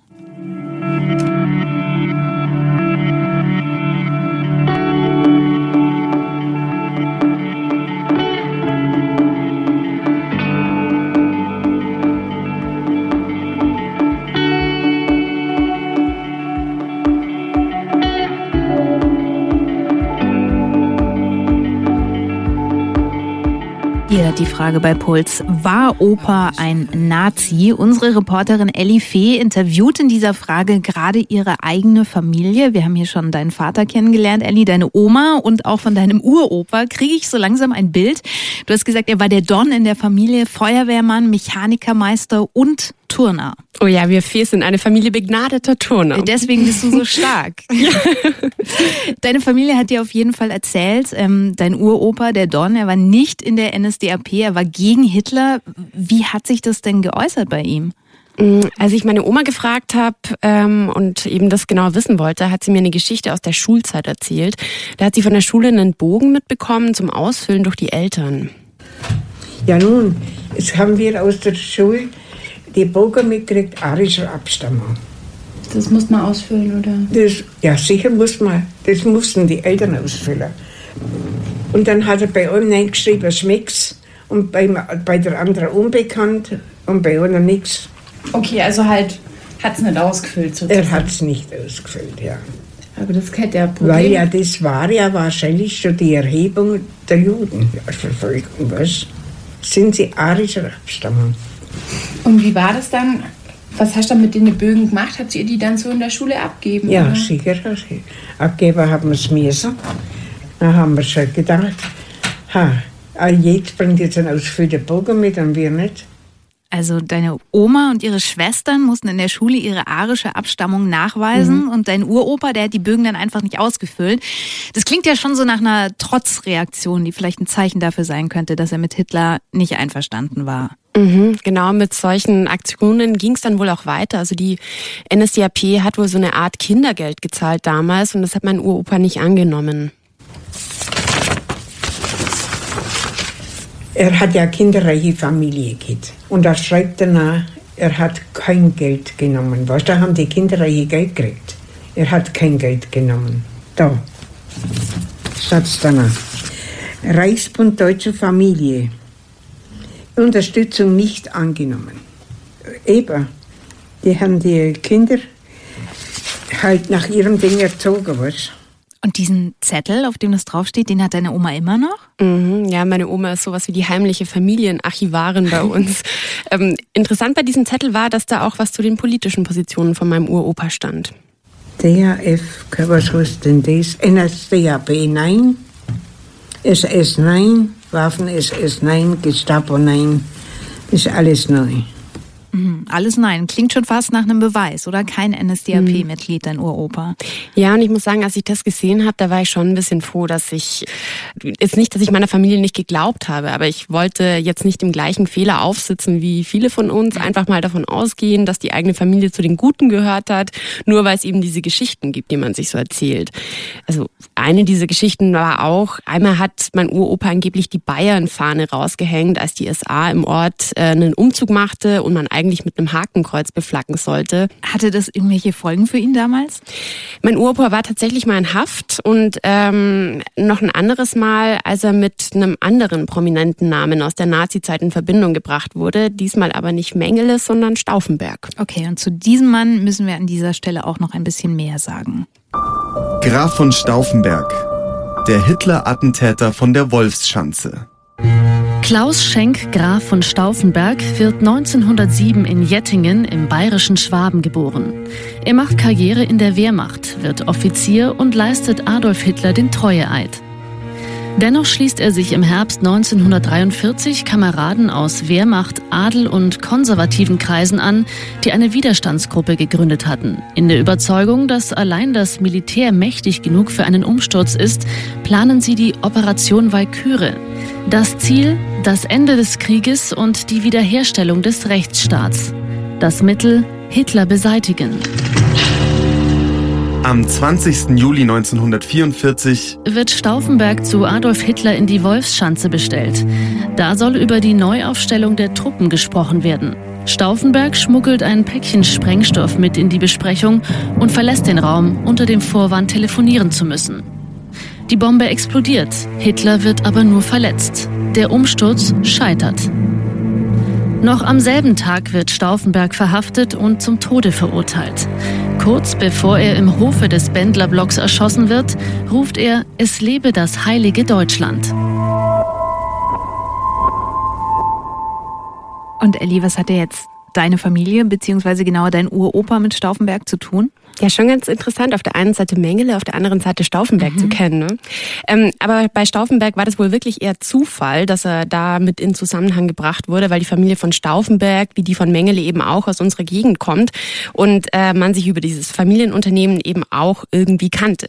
Hört die Frage bei Puls. War Opa ein Nazi? Unsere Reporterin Ellie Fee interviewt in dieser Frage gerade ihre eigene Familie. Wir haben hier schon deinen Vater kennengelernt, Ellie, deine Oma und auch von deinem Uropa. Kriege ich so langsam ein Bild? Du hast gesagt, er war der Don in der Familie, Feuerwehrmann, Mechanikermeister und Turner. Oh ja, wir vier sind eine Familie begnadeter Turner. Deswegen bist du so stark. Deine Familie hat dir auf jeden Fall erzählt, ähm, dein Uropa, der Don, er war nicht in der NSDAP, er war gegen Hitler. Wie hat sich das denn geäußert bei ihm? Mm, als ich meine Oma gefragt habe ähm, und eben das genau wissen wollte, hat sie mir eine Geschichte aus der Schulzeit erzählt. Da hat sie von der Schule einen Bogen mitbekommen zum Ausfüllen durch die Eltern. Ja nun, jetzt haben wir aus der Schule die Bogen mitgekriegt, arischer Abstammung. Das muss man ausfüllen, oder? Das, ja, sicher muss man. Das mussten die Eltern ausfüllen. Und dann hat er bei einem reingeschrieben, schmeckt's. Und bei, bei der anderen unbekannt und bei einer nichts. Okay, also halt hat es nicht ausgefüllt sozusagen. Er hat es nicht ausgefüllt, ja. Aber das hätte ja Problem. Weil ja, das war ja wahrscheinlich schon die Erhebung der Judenverfolgung, was? Sind sie arischer Abstammung? Und wie war das dann? Was hast du dann mit den Bögen gemacht? Habt ihr die dann so in der Schule abgeben? Ja, oder? sicher. Abgeben haben wir es müssen. Dann haben wir schon gedacht, ha, jetzt bringt jetzt einen ausfüllenden Bogen mit und wir nicht. Also deine Oma und ihre Schwestern mussten in der Schule ihre arische Abstammung nachweisen mhm. und dein Uropa, der hat die Bögen dann einfach nicht ausgefüllt. Das klingt ja schon so nach einer Trotzreaktion, die vielleicht ein Zeichen dafür sein könnte, dass er mit Hitler nicht einverstanden war. Mhm, genau, mit solchen Aktionen ging es dann wohl auch weiter. Also die NSDAP hat wohl so eine Art Kindergeld gezahlt damals und das hat mein Uropa nicht angenommen. Er hat ja kinderreiche Familie gehabt. Und da schreibt er er hat kein Geld genommen. Weißt da haben die kinderreiche Geld gekriegt. Er hat kein Geld genommen. Da. Satz danach. Reichsbund Deutsche Familie. Unterstützung nicht angenommen. Eben. Die haben die Kinder halt nach ihrem Ding erzogen, was? Und diesen Zettel, auf dem das draufsteht, den hat deine Oma immer noch? Mhm, ja, meine Oma ist sowas wie die heimliche Familienarchivarin bei uns. ähm, interessant bei diesem Zettel war, dass da auch was zu den politischen Positionen von meinem Uropa stand. DAF, was heißt denn das? NSDAP nein, SS nein, Waffen SS nein, Gestapo nein, ist alles neu. Mhm, alles nein. Klingt schon fast nach einem Beweis, oder? Kein NSDAP-Mitglied, dein Uropa. Ja, und ich muss sagen, als ich das gesehen habe, da war ich schon ein bisschen froh, dass ich, jetzt nicht, dass ich meiner Familie nicht geglaubt habe, aber ich wollte jetzt nicht im gleichen Fehler aufsitzen wie viele von uns, einfach mal davon ausgehen, dass die eigene Familie zu den Guten gehört hat, nur weil es eben diese Geschichten gibt, die man sich so erzählt. Also eine dieser Geschichten war auch, einmal hat mein Uropa angeblich die Bayern-Fahne rausgehängt, als die SA im Ort äh, einen Umzug machte und man eigentlich mit einem Hakenkreuz beflacken sollte. Hatte das irgendwelche Folgen für ihn damals? Mein Uropa war tatsächlich mal in Haft und ähm, noch ein anderes Mal, als er mit einem anderen prominenten Namen aus der Nazizeit in Verbindung gebracht wurde. Diesmal aber nicht Mengele, sondern Stauffenberg. Okay, und zu diesem Mann müssen wir an dieser Stelle auch noch ein bisschen mehr sagen. Graf von Stauffenberg, der Hitler-Attentäter von der Wolfsschanze. Klaus Schenk Graf von Stauffenberg wird 1907 in Jettingen im bayerischen Schwaben geboren. Er macht Karriere in der Wehrmacht, wird Offizier und leistet Adolf Hitler den Treueeid. Dennoch schließt er sich im Herbst 1943 Kameraden aus Wehrmacht, Adel und konservativen Kreisen an, die eine Widerstandsgruppe gegründet hatten. In der Überzeugung, dass allein das Militär mächtig genug für einen Umsturz ist, planen sie die Operation Walküre. Das Ziel, das Ende des Krieges und die Wiederherstellung des Rechtsstaats. Das Mittel, Hitler beseitigen. Am 20. Juli 1944 wird Stauffenberg zu Adolf Hitler in die Wolfschanze bestellt. Da soll über die Neuaufstellung der Truppen gesprochen werden. Stauffenberg schmuggelt ein Päckchen Sprengstoff mit in die Besprechung und verlässt den Raum unter dem Vorwand, telefonieren zu müssen. Die Bombe explodiert, Hitler wird aber nur verletzt. Der Umsturz scheitert. Noch am selben Tag wird Stauffenberg verhaftet und zum Tode verurteilt. Kurz bevor er im Hofe des Bändlerblocks erschossen wird, ruft er, es lebe das heilige Deutschland. Und Ellie, was hat er jetzt deine Familie beziehungsweise genau dein Uropa mit Stauffenberg zu tun? Ja, schon ganz interessant. Auf der einen Seite Mengele, auf der anderen Seite Stauffenberg mhm. zu kennen. Ne? Ähm, aber bei Stauffenberg war das wohl wirklich eher Zufall, dass er da mit in Zusammenhang gebracht wurde, weil die Familie von Stauffenberg, wie die von Mengele eben auch aus unserer Gegend kommt und äh, man sich über dieses Familienunternehmen eben auch irgendwie kannte.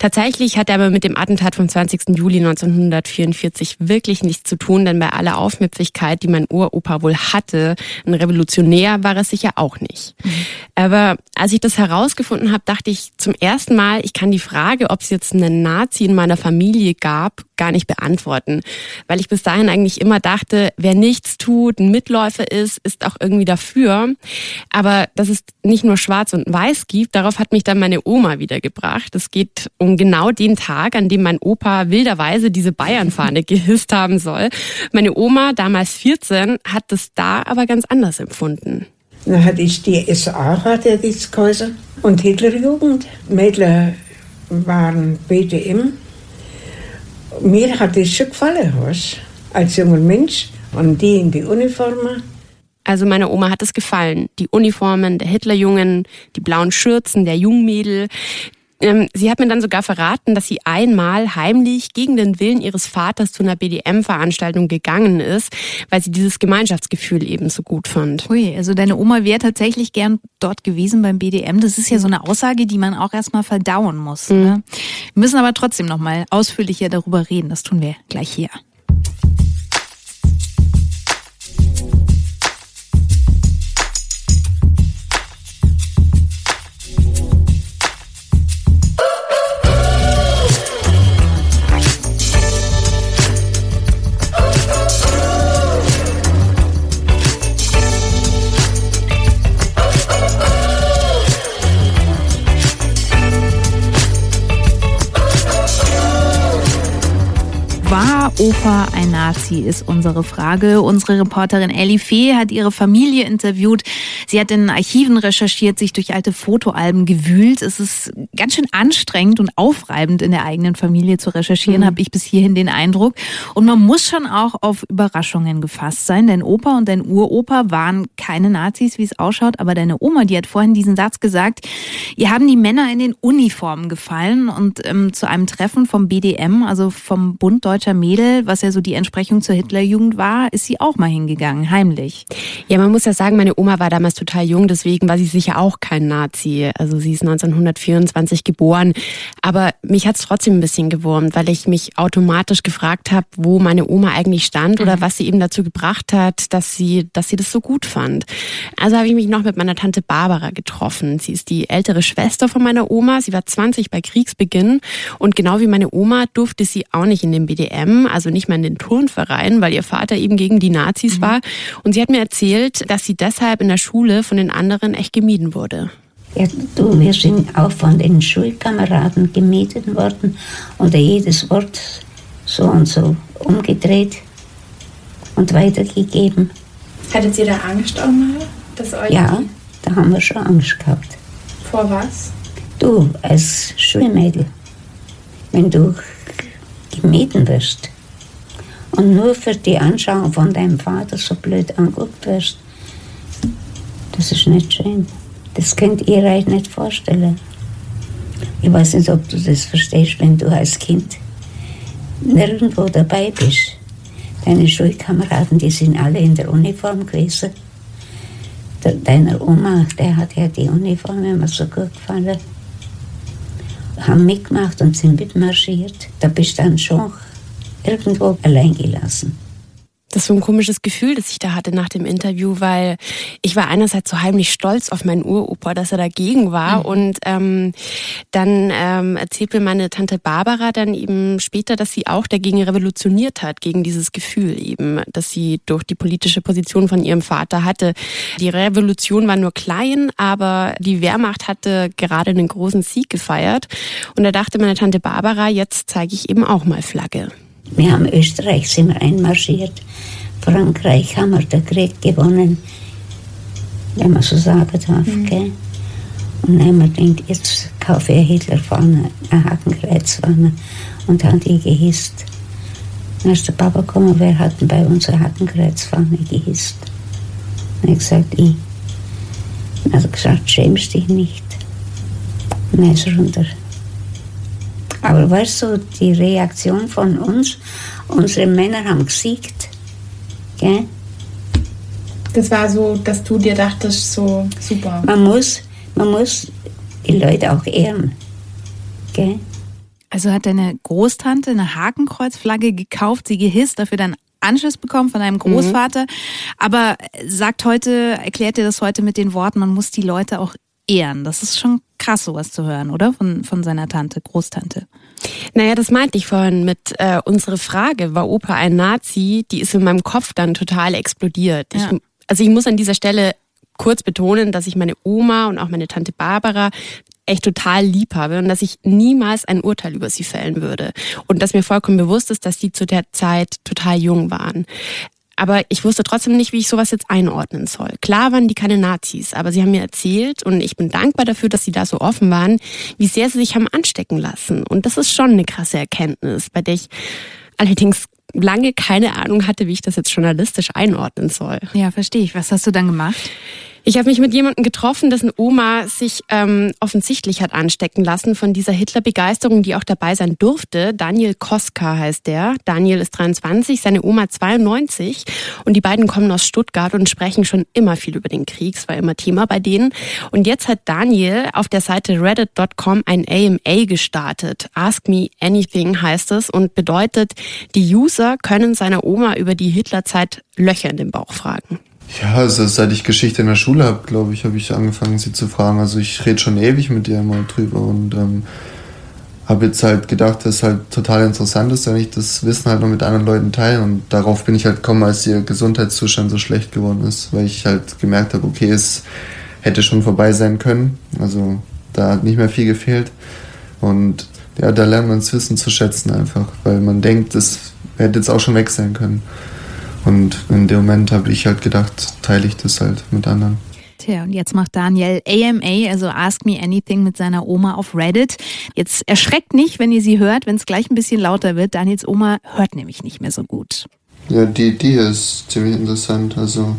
Tatsächlich hat er aber mit dem Attentat vom 20. Juli 1944 wirklich nichts zu tun, denn bei aller Aufmüpfigkeit, die mein Uropa wohl hatte, ein Revolutionär war es sicher auch nicht. Mhm. Aber als ich das herausgefunden gefunden habe, dachte ich zum ersten Mal, ich kann die Frage, ob es jetzt einen Nazi in meiner Familie gab, gar nicht beantworten. Weil ich bis dahin eigentlich immer dachte, wer nichts tut, ein Mitläufer ist, ist auch irgendwie dafür. Aber dass es nicht nur schwarz und weiß gibt, darauf hat mich dann meine Oma wieder gebracht. Es geht um genau den Tag, an dem mein Opa wilderweise diese Bayernfahne gehisst haben soll. Meine Oma, damals 14, hat das da aber ganz anders empfunden. Dann hatte ich die SA, hat er das geheißen, und Hitlerjugend. Mädler waren BDM. Mir hat das schon gefallen, was? als junger Mensch. Und die in die Uniformen. Also meine Oma hat es gefallen. Die Uniformen der Hitlerjungen, die blauen Schürzen der Jungmädel. Ähm, sie hat mir dann sogar verraten, dass sie einmal heimlich gegen den Willen ihres Vaters zu einer BDM-Veranstaltung gegangen ist, weil sie dieses Gemeinschaftsgefühl eben so gut fand. Ui, also deine Oma wäre tatsächlich gern dort gewesen beim BDM. Das ist ja so eine Aussage, die man auch erstmal verdauen muss. Mhm. Ne? Wir müssen aber trotzdem nochmal ausführlicher darüber reden. Das tun wir gleich hier. Opa ein Nazi, ist unsere Frage. Unsere Reporterin Ellie Fee hat ihre Familie interviewt. Sie hat in Archiven recherchiert, sich durch alte Fotoalben gewühlt. Es ist ganz schön anstrengend und aufreibend in der eigenen Familie zu recherchieren, mhm. habe ich bis hierhin den Eindruck. Und man muss schon auch auf Überraschungen gefasst sein. Dein Opa und dein Uropa waren keine Nazis, wie es ausschaut, aber deine Oma, die hat vorhin diesen Satz gesagt, ihr haben die Männer in den Uniformen gefallen und ähm, zu einem Treffen vom BDM, also vom Bund Deutscher Mädel, was ja so die Entsprechung zur Hitlerjugend war, ist sie auch mal hingegangen, heimlich. Ja, man muss ja sagen, meine Oma war damals total jung, deswegen war sie sicher auch kein Nazi. Also sie ist 1924 geboren. Aber mich hat es trotzdem ein bisschen gewurmt, weil ich mich automatisch gefragt habe, wo meine Oma eigentlich stand oder mhm. was sie eben dazu gebracht hat, dass sie, dass sie das so gut fand. Also habe ich mich noch mit meiner Tante Barbara getroffen. Sie ist die ältere Schwester von meiner Oma. Sie war 20 bei Kriegsbeginn und genau wie meine Oma durfte sie auch nicht in den BDM, also nicht mal in den Turnverein, weil ihr Vater eben gegen die Nazis mhm. war. Und sie hat mir erzählt, dass sie deshalb in der Schule Schule von den anderen echt gemieden wurde. Ja, du, wir sind auch von den Schulkameraden gemieden worden und jedes Wort so und so umgedreht und weitergegeben. Hattet ihr da Angst auch mal? Dass euch ja, da haben wir schon Angst gehabt. Vor was? Du, als Schulmädel, wenn du gemieden wirst und nur für die Anschauung von deinem Vater so blöd anguckt wirst, das ist nicht schön. Das könnt ihr euch nicht vorstellen. Ich weiß nicht, ob du das verstehst, wenn du als Kind nirgendwo dabei bist. Deine Schulkameraden, die sind alle in der Uniform gewesen. Deiner Oma, der hat ja die Uniform immer so gut gefallen. Haben mitgemacht und sind mitmarschiert. Da bist du dann schon irgendwo allein gelassen. Das ist so ein komisches Gefühl, das ich da hatte nach dem Interview, weil ich war einerseits so heimlich stolz auf meinen Uropa, dass er dagegen war. Mhm. Und ähm, dann ähm, erzählt mir meine Tante Barbara dann eben später, dass sie auch dagegen revolutioniert hat, gegen dieses Gefühl eben, dass sie durch die politische Position von ihrem Vater hatte. Die Revolution war nur klein, aber die Wehrmacht hatte gerade einen großen Sieg gefeiert. Und da dachte meine Tante Barbara, jetzt zeige ich eben auch mal Flagge. Wir haben Österreich sind wir einmarschiert. Frankreich haben wir den Krieg gewonnen, wenn man so sagen darf. Mhm. Gell? Und dann haben wir gedacht, jetzt kaufe ich Hitler vorne, ein Hakenkreuz vorne und haben die gehisst. Dann ist der Papa gekommen, wer hat denn bei uns ein Hakenkreuz vorne gehisst? Und ich gesagt, ich. Dann hat er gesagt, schämst dich nicht. Und dann ist er runter. Aber weißt du, die Reaktion von uns, unsere Männer haben gesiegt. Gell? Das war so, dass du dir dachtest, so super. Man muss, man muss die Leute auch ehren. Gell? Also hat deine Großtante eine Hakenkreuzflagge gekauft, sie gehisst, dafür dann Anschluss bekommen von deinem Großvater. Mhm. Aber sagt heute, erklärt dir das heute mit den Worten, man muss die Leute auch ehren. Das ist schon krass, sowas zu hören, oder? Von, von seiner Tante, Großtante. Naja, das meinte ich vorhin mit äh, unsere Frage, war Opa ein Nazi? Die ist in meinem Kopf dann total explodiert. Ja. Ich, also ich muss an dieser Stelle kurz betonen, dass ich meine Oma und auch meine Tante Barbara echt total lieb habe und dass ich niemals ein Urteil über sie fällen würde. Und dass mir vollkommen bewusst ist, dass die zu der Zeit total jung waren. Aber ich wusste trotzdem nicht, wie ich sowas jetzt einordnen soll. Klar waren die keine Nazis, aber sie haben mir erzählt und ich bin dankbar dafür, dass sie da so offen waren, wie sehr sie sich haben anstecken lassen. Und das ist schon eine krasse Erkenntnis, bei der ich allerdings lange keine Ahnung hatte, wie ich das jetzt journalistisch einordnen soll. Ja, verstehe ich. Was hast du dann gemacht? Ich habe mich mit jemandem getroffen, dessen Oma sich ähm, offensichtlich hat anstecken lassen von dieser Hitler-Begeisterung, die auch dabei sein durfte. Daniel Koska heißt der. Daniel ist 23, seine Oma 92 und die beiden kommen aus Stuttgart und sprechen schon immer viel über den Krieg. Es war immer Thema bei denen. Und jetzt hat Daniel auf der Seite reddit.com ein AMA gestartet. Ask Me Anything heißt es und bedeutet, die User können seiner Oma über die Hitlerzeit Löcher in den Bauch fragen. Ja, also seit ich Geschichte in der Schule habe, glaube ich, habe ich angefangen, sie zu fragen. Also ich rede schon ewig mit ihr immer drüber und ähm, habe jetzt halt gedacht, dass es halt total interessant ist, wenn ich das Wissen halt noch mit anderen Leuten teile. Und darauf bin ich halt gekommen, als ihr Gesundheitszustand so schlecht geworden ist, weil ich halt gemerkt habe, okay, es hätte schon vorbei sein können. Also da hat nicht mehr viel gefehlt. Und ja, da lernt man das Wissen zu schätzen einfach, weil man denkt, das hätte jetzt auch schon weg sein können. Und in dem Moment habe ich halt gedacht, teile ich das halt mit anderen. Tja, und jetzt macht Daniel AMA, also Ask Me Anything mit seiner Oma auf Reddit. Jetzt erschreckt nicht, wenn ihr sie hört, wenn es gleich ein bisschen lauter wird. Daniels Oma hört nämlich nicht mehr so gut. Ja, die Idee ist ziemlich interessant. Also,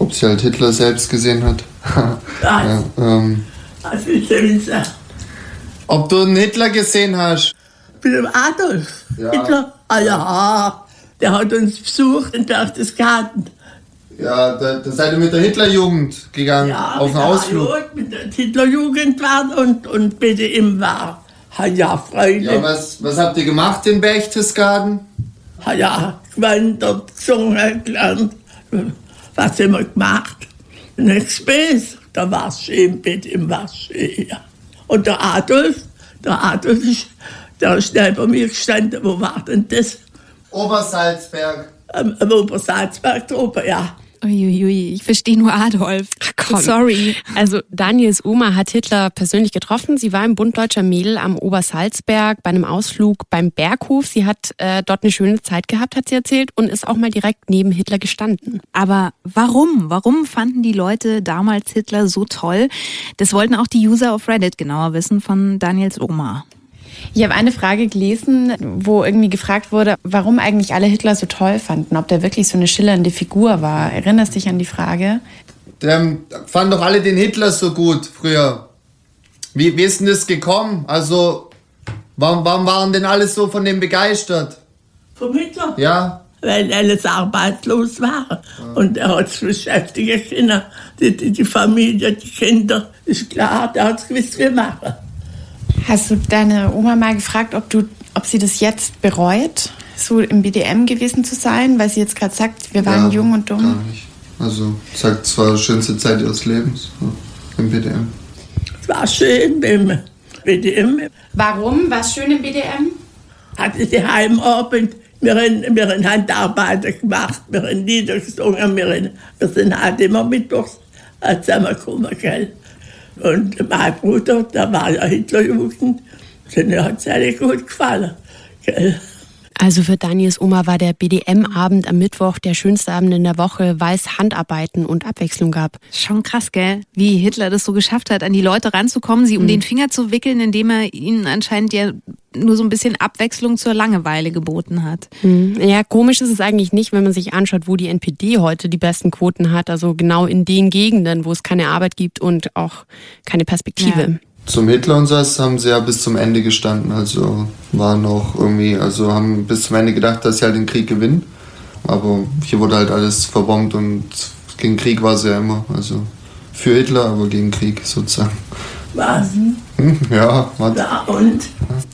ob sie halt Hitler selbst gesehen hat. ja, ähm, Was willst du denn sagen? Ob du einen Hitler gesehen hast? Mit dem Adolf? Ja. Hitler? Ah ja, der hat uns besucht in Berchtesgaden. Ja, da, da seid ihr mit der Hitlerjugend gegangen Ja, auf einen der Ausflug. Jugend, mit der Hitlerjugend waren und, und BDM war. Ha ja, Freunde. Ja, was, was habt ihr gemacht in Berchtesgaden? Ha ja, gewandert, gesungen, gelernt. Was haben wir gemacht? Nichts Besseres. Da war es schön, BDM war schön, ja. Und der Adolf, der Adolf, ist- der ist neben mir gestanden. Wo war denn das? Obersalzberg. Am, am Obersalzberg drüber, ja. Uiuiui, ich verstehe nur Adolf. Komm. Sorry. Also Daniels Oma hat Hitler persönlich getroffen. Sie war im Bund Deutscher Mädel am Obersalzberg bei einem Ausflug beim Berghof. Sie hat äh, dort eine schöne Zeit gehabt, hat sie erzählt, und ist auch mal direkt neben Hitler gestanden. Aber warum? Warum fanden die Leute damals Hitler so toll? Das wollten auch die User auf Reddit genauer wissen von Daniels Oma. Ich habe eine Frage gelesen, wo irgendwie gefragt wurde, warum eigentlich alle Hitler so toll fanden, ob der wirklich so eine schillernde Figur war. Erinnerst dich an die Frage? Dem fanden doch alle den Hitler so gut früher. Wie, wie ist denn das gekommen? Also, warum, warum waren denn alle so von dem begeistert? Vom Hitler? Ja? Weil alles arbeitslos war. Und er hat es beschäftigen können. Die, die, die Familie, die Kinder. Ist klar, der hat es gewiss wie machen. Hast du deine Oma mal gefragt, ob, du, ob sie das jetzt bereut, so im BDM gewesen zu sein? Weil sie jetzt gerade sagt, wir waren Ja, jung und dumm. Gar nicht. Also, sagt, es war die schönste Zeit ihres Lebens so, im BDM. Es war schön beim BDM. Warum? Was schön im BDM? Hatte die Heimabend. Wir haben, wir haben Handarbeiten gemacht, wir haben Lieder gesungen, wir, haben, wir sind halt immer mittwochs äh, zusammengekommen, gell. Und mein Bruder, der war ja Hitlerjugend, den hat es eigentlich gut gefallen, gell. Also für Daniels Oma war der BDM-Abend am Mittwoch der schönste Abend in der Woche, weil es Handarbeiten und Abwechslung gab. Schon krass, gell? Wie Hitler das so geschafft hat, an die Leute ranzukommen, sie um mhm. den Finger zu wickeln, indem er ihnen anscheinend ja nur so ein bisschen Abwechslung zur Langeweile geboten hat. Mhm. Ja, komisch ist es eigentlich nicht, wenn man sich anschaut, wo die NPD heute die besten Quoten hat. Also genau in den Gegenden, wo es keine Arbeit gibt und auch keine Perspektive. Ja zum Hitler und so haben sie ja bis zum Ende gestanden. Also waren auch irgendwie, also haben bis zum Ende gedacht, dass sie halt den Krieg gewinnen. Aber hier wurde halt alles verbombt und gegen Krieg war sie ja immer. Also für Hitler, aber gegen Krieg sozusagen. Was? Hm, ja, was? Ja, und?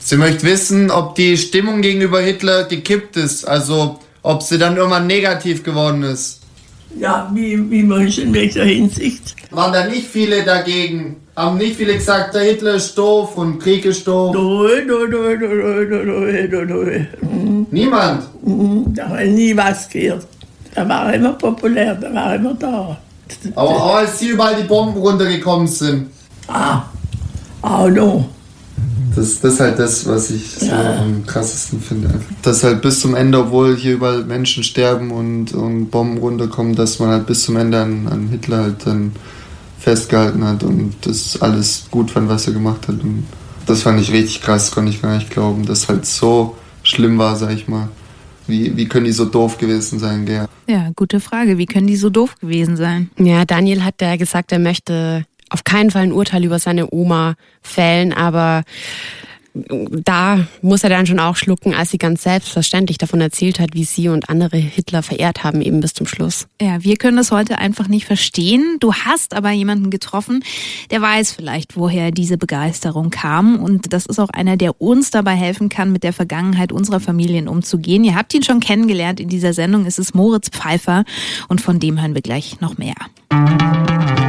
Sie möchte wissen, ob die Stimmung gegenüber Hitler gekippt ist. Also ob sie dann irgendwann negativ geworden ist. Ja, wie, wie meinst in welcher Hinsicht? Waren da nicht viele dagegen? Haben nicht viele gesagt, der Hitler ist doof und Krieg ist doof? Nein, nein, nein, nein, nein, nein, nein, nein. Niemand? Da ich nie was gehört. Da war immer populär, da war immer da. Aber auch als sie überall die Bomben runtergekommen sind. Ah, auch noch. Das, das ist halt das, was ich so ja. am krassesten finde. Dass halt bis zum Ende, obwohl hier überall Menschen sterben und, und Bomben runterkommen, dass man halt bis zum Ende an, an Hitler halt dann festgehalten hat und das alles gut fand, was er gemacht hat. Und das fand ich richtig krass, konnte ich gar nicht glauben, dass halt so schlimm war, sag ich mal. Wie, wie können die so doof gewesen sein, gell? Ja, gute Frage. Wie können die so doof gewesen sein? Ja, Daniel hat ja gesagt, er möchte auf keinen Fall ein Urteil über seine Oma fällen, aber da muss er dann schon auch schlucken, als sie ganz selbstverständlich davon erzählt hat, wie sie und andere Hitler verehrt haben, eben bis zum Schluss. Ja, wir können das heute einfach nicht verstehen. Du hast aber jemanden getroffen, der weiß vielleicht, woher diese Begeisterung kam. Und das ist auch einer, der uns dabei helfen kann, mit der Vergangenheit unserer Familien umzugehen. Ihr habt ihn schon kennengelernt in dieser Sendung. Es ist Moritz Pfeiffer und von dem hören wir gleich noch mehr. hört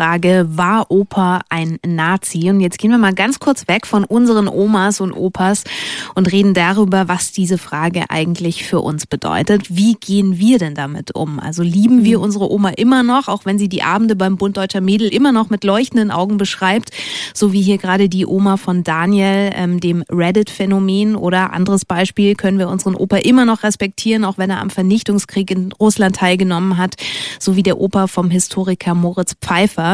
Frage, war Opa ein Nazi? Und jetzt gehen wir mal ganz kurz weg von unseren Omas und Opas und reden darüber, was diese Frage eigentlich für uns bedeutet. Wie gehen wir denn damit um? Also lieben wir mhm. unsere Oma immer noch, auch wenn sie die Abende beim Bund Deutscher Mädel immer noch mit leuchtenden Augen beschreibt, so wie hier gerade die Oma von Daniel, ähm, dem Reddit-Phänomen oder anderes Beispiel, können wir unseren Opa immer noch respektieren, auch wenn er am Vernichtungskrieg in Russland teilgenommen hat, so wie der Opa vom Historiker Moritz Pfeiffer.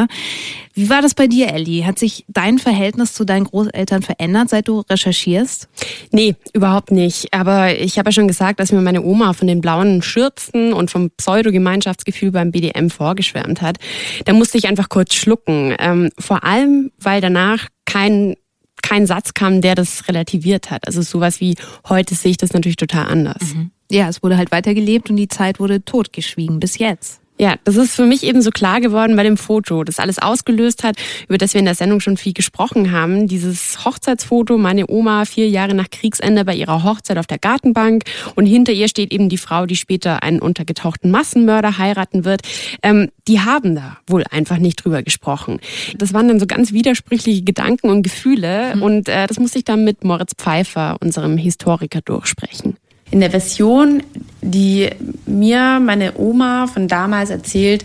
Wie war das bei dir, Ellie? Hat sich dein Verhältnis zu deinen Großeltern verändert, seit du recherchierst? Nee, überhaupt nicht. Aber ich habe ja schon gesagt, dass mir meine Oma von den blauen Schürzen und vom Pseudo-Gemeinschaftsgefühl beim BDM vorgeschwärmt hat. Da musste ich einfach kurz schlucken. Ähm, vor allem, weil danach kein kein Satz kam, der das relativiert hat. Also sowas wie heute sehe ich das natürlich total anders. Mhm. Ja, es wurde halt weitergelebt und die Zeit wurde totgeschwiegen bis jetzt. Ja, das ist für mich eben so klar geworden bei dem Foto, das alles ausgelöst hat, über das wir in der Sendung schon viel gesprochen haben. Dieses Hochzeitsfoto, meine Oma vier Jahre nach Kriegsende bei ihrer Hochzeit auf der Gartenbank und hinter ihr steht eben die Frau, die später einen untergetauchten Massenmörder heiraten wird. Ähm, die haben da wohl einfach nicht drüber gesprochen. Das waren dann so ganz widersprüchliche Gedanken und Gefühle mhm. und äh, das musste ich dann mit Moritz Pfeiffer, unserem Historiker, durchsprechen. In der Version, die mir meine Oma von damals erzählt,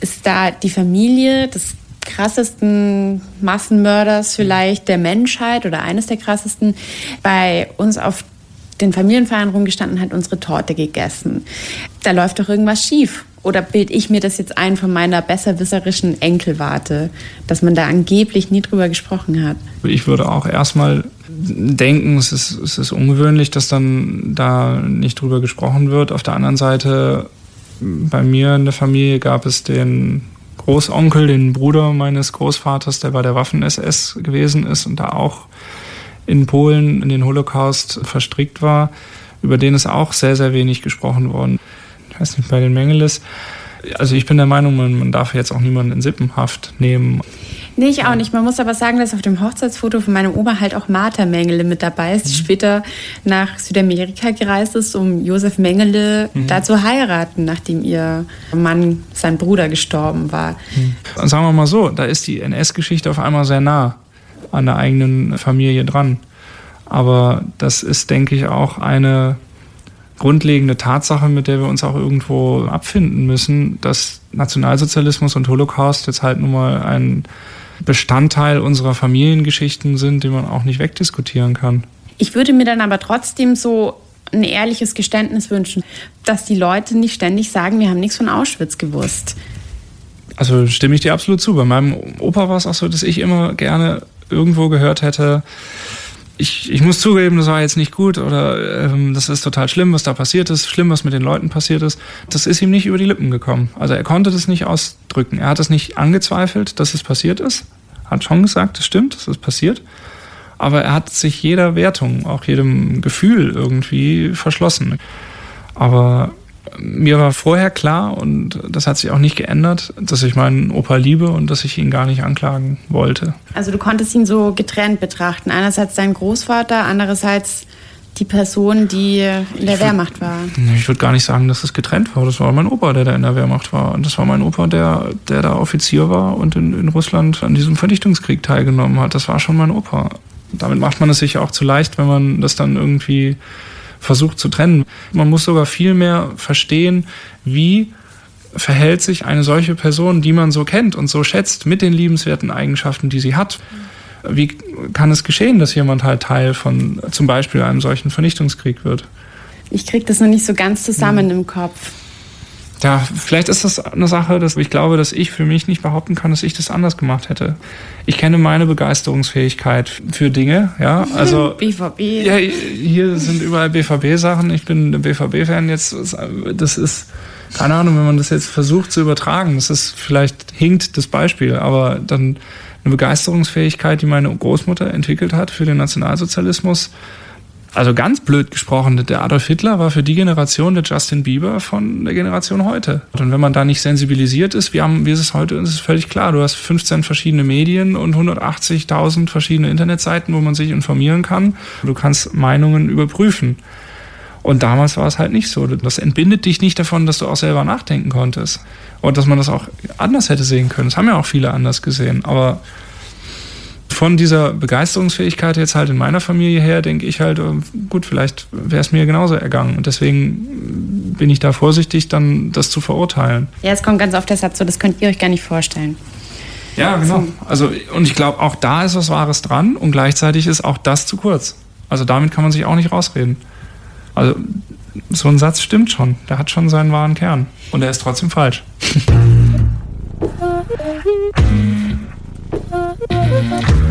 ist da die Familie des krassesten Massenmörders vielleicht der Menschheit oder eines der krassesten bei uns auf den Familienfeiern rumgestanden hat, unsere Torte gegessen. Da läuft doch irgendwas schief. Oder bilde ich mir das jetzt ein von meiner besserwisserischen Enkelwarte, dass man da angeblich nie drüber gesprochen hat? Ich würde auch erstmal denken, es ist, es ist ungewöhnlich, dass dann da nicht drüber gesprochen wird. Auf der anderen Seite Bei mir in der Familie gab es den Großonkel, den Bruder meines Großvaters, der bei der Waffen-SS gewesen ist und da auch in Polen in den Holocaust verstrickt war, über den ist auch sehr, sehr wenig gesprochen worden. Ich weiß nicht, bei den Mengeles. Also ich bin der Meinung, man, man darf jetzt auch niemanden in Sippenhaft nehmen. Nee, ich auch nicht. Man muss aber sagen, dass auf dem Hochzeitsfoto von meinem Oma halt auch Martha Mengele mit dabei ist, die mhm. später nach Südamerika gereist ist, um Josef Mengele mhm. da zu heiraten, nachdem ihr Mann, sein Bruder, gestorben war. Mhm. Sagen wir mal so, da ist die NS-Geschichte auf einmal sehr nah an der eigenen Familie dran. Aber das ist, denke ich, auch eine grundlegende Tatsache, mit der wir uns auch irgendwo abfinden müssen, dass Nationalsozialismus und Holocaust jetzt halt nun mal ein Bestandteil unserer Familiengeschichten sind, den man auch nicht wegdiskutieren kann. Ich würde mir dann aber trotzdem so ein ehrliches Geständnis wünschen, dass die Leute nicht ständig sagen, wir haben nichts von Auschwitz gewusst. Also stimme ich dir absolut zu. Bei meinem Opa war es auch so, dass ich immer gerne irgendwo gehört hätte, ich, ich muss zugeben, das war jetzt nicht gut oder ähm, das ist total schlimm, was da passiert ist, schlimm, was mit den Leuten passiert ist. Das ist ihm nicht über die Lippen gekommen. Also er konnte das nicht ausdrücken. Er hat es nicht angezweifelt, dass es passiert ist. Hat schon gesagt, es stimmt, es ist passiert. Aber er hat sich jeder Wertung, auch jedem Gefühl irgendwie verschlossen. Aber mir war vorher klar, und das hat sich auch nicht geändert, dass ich meinen Opa liebe und dass ich ihn gar nicht anklagen wollte. Also du konntest ihn so getrennt betrachten. Einerseits dein Großvater, andererseits die Person, die in der ich Wehrmacht war. Ich würde gar nicht sagen, dass es getrennt war. Das war mein Opa, der da in der Wehrmacht war. Und das war mein Opa, der, der da Offizier war und in, in Russland an diesem Vernichtungskrieg teilgenommen hat. Das war schon mein Opa. Damit macht man es sich auch zu leicht, wenn man das dann irgendwie versucht zu trennen. Man muss sogar viel mehr verstehen, wie verhält sich eine solche Person, die man so kennt und so schätzt, mit den liebenswerten Eigenschaften, die sie hat. Wie kann es geschehen, dass jemand halt Teil von zum Beispiel einem solchen Vernichtungskrieg wird? Ich kriege das noch nicht so ganz zusammen mhm. im Kopf ja, vielleicht ist das eine Sache, dass ich glaube, dass ich für mich nicht behaupten kann, dass ich das anders gemacht hätte. Ich kenne meine Begeisterungsfähigkeit für Dinge, ja, also BVB. Ja, hier sind überall BVB-Sachen. Ich bin BVB-Fan jetzt. Das ist keine Ahnung, wenn man das jetzt versucht zu übertragen. Das ist vielleicht hinkt das Beispiel, aber dann eine Begeisterungsfähigkeit, die meine Großmutter entwickelt hat für den Nationalsozialismus also ganz blöd gesprochen, der Adolf Hitler war für die Generation der Justin Bieber von der Generation heute. Und wenn man da nicht sensibilisiert ist, wie, haben, wie ist es heute, ist es völlig klar. Du hast 15 verschiedene Medien und 180.000 verschiedene Internetseiten, wo man sich informieren kann. Du kannst Meinungen überprüfen. Und damals war es halt nicht so. Das entbindet dich nicht davon, dass du auch selber nachdenken konntest. Und dass man das auch anders hätte sehen können. Das haben ja auch viele anders gesehen. Aber von dieser Begeisterungsfähigkeit jetzt halt in meiner Familie her, denke ich halt, äh, gut, vielleicht wäre es mir genauso ergangen. Und deswegen bin ich da vorsichtig, dann das zu verurteilen. Ja, es kommt ganz oft der Satz so, das könnt ihr euch gar nicht vorstellen. Ja, genau. Also, und ich glaube, auch da ist was Wahres dran und gleichzeitig ist auch das zu kurz. Also damit kann man sich auch nicht rausreden. Also so ein Satz stimmt schon. Der hat schon seinen wahren Kern. Und er ist trotzdem falsch. hört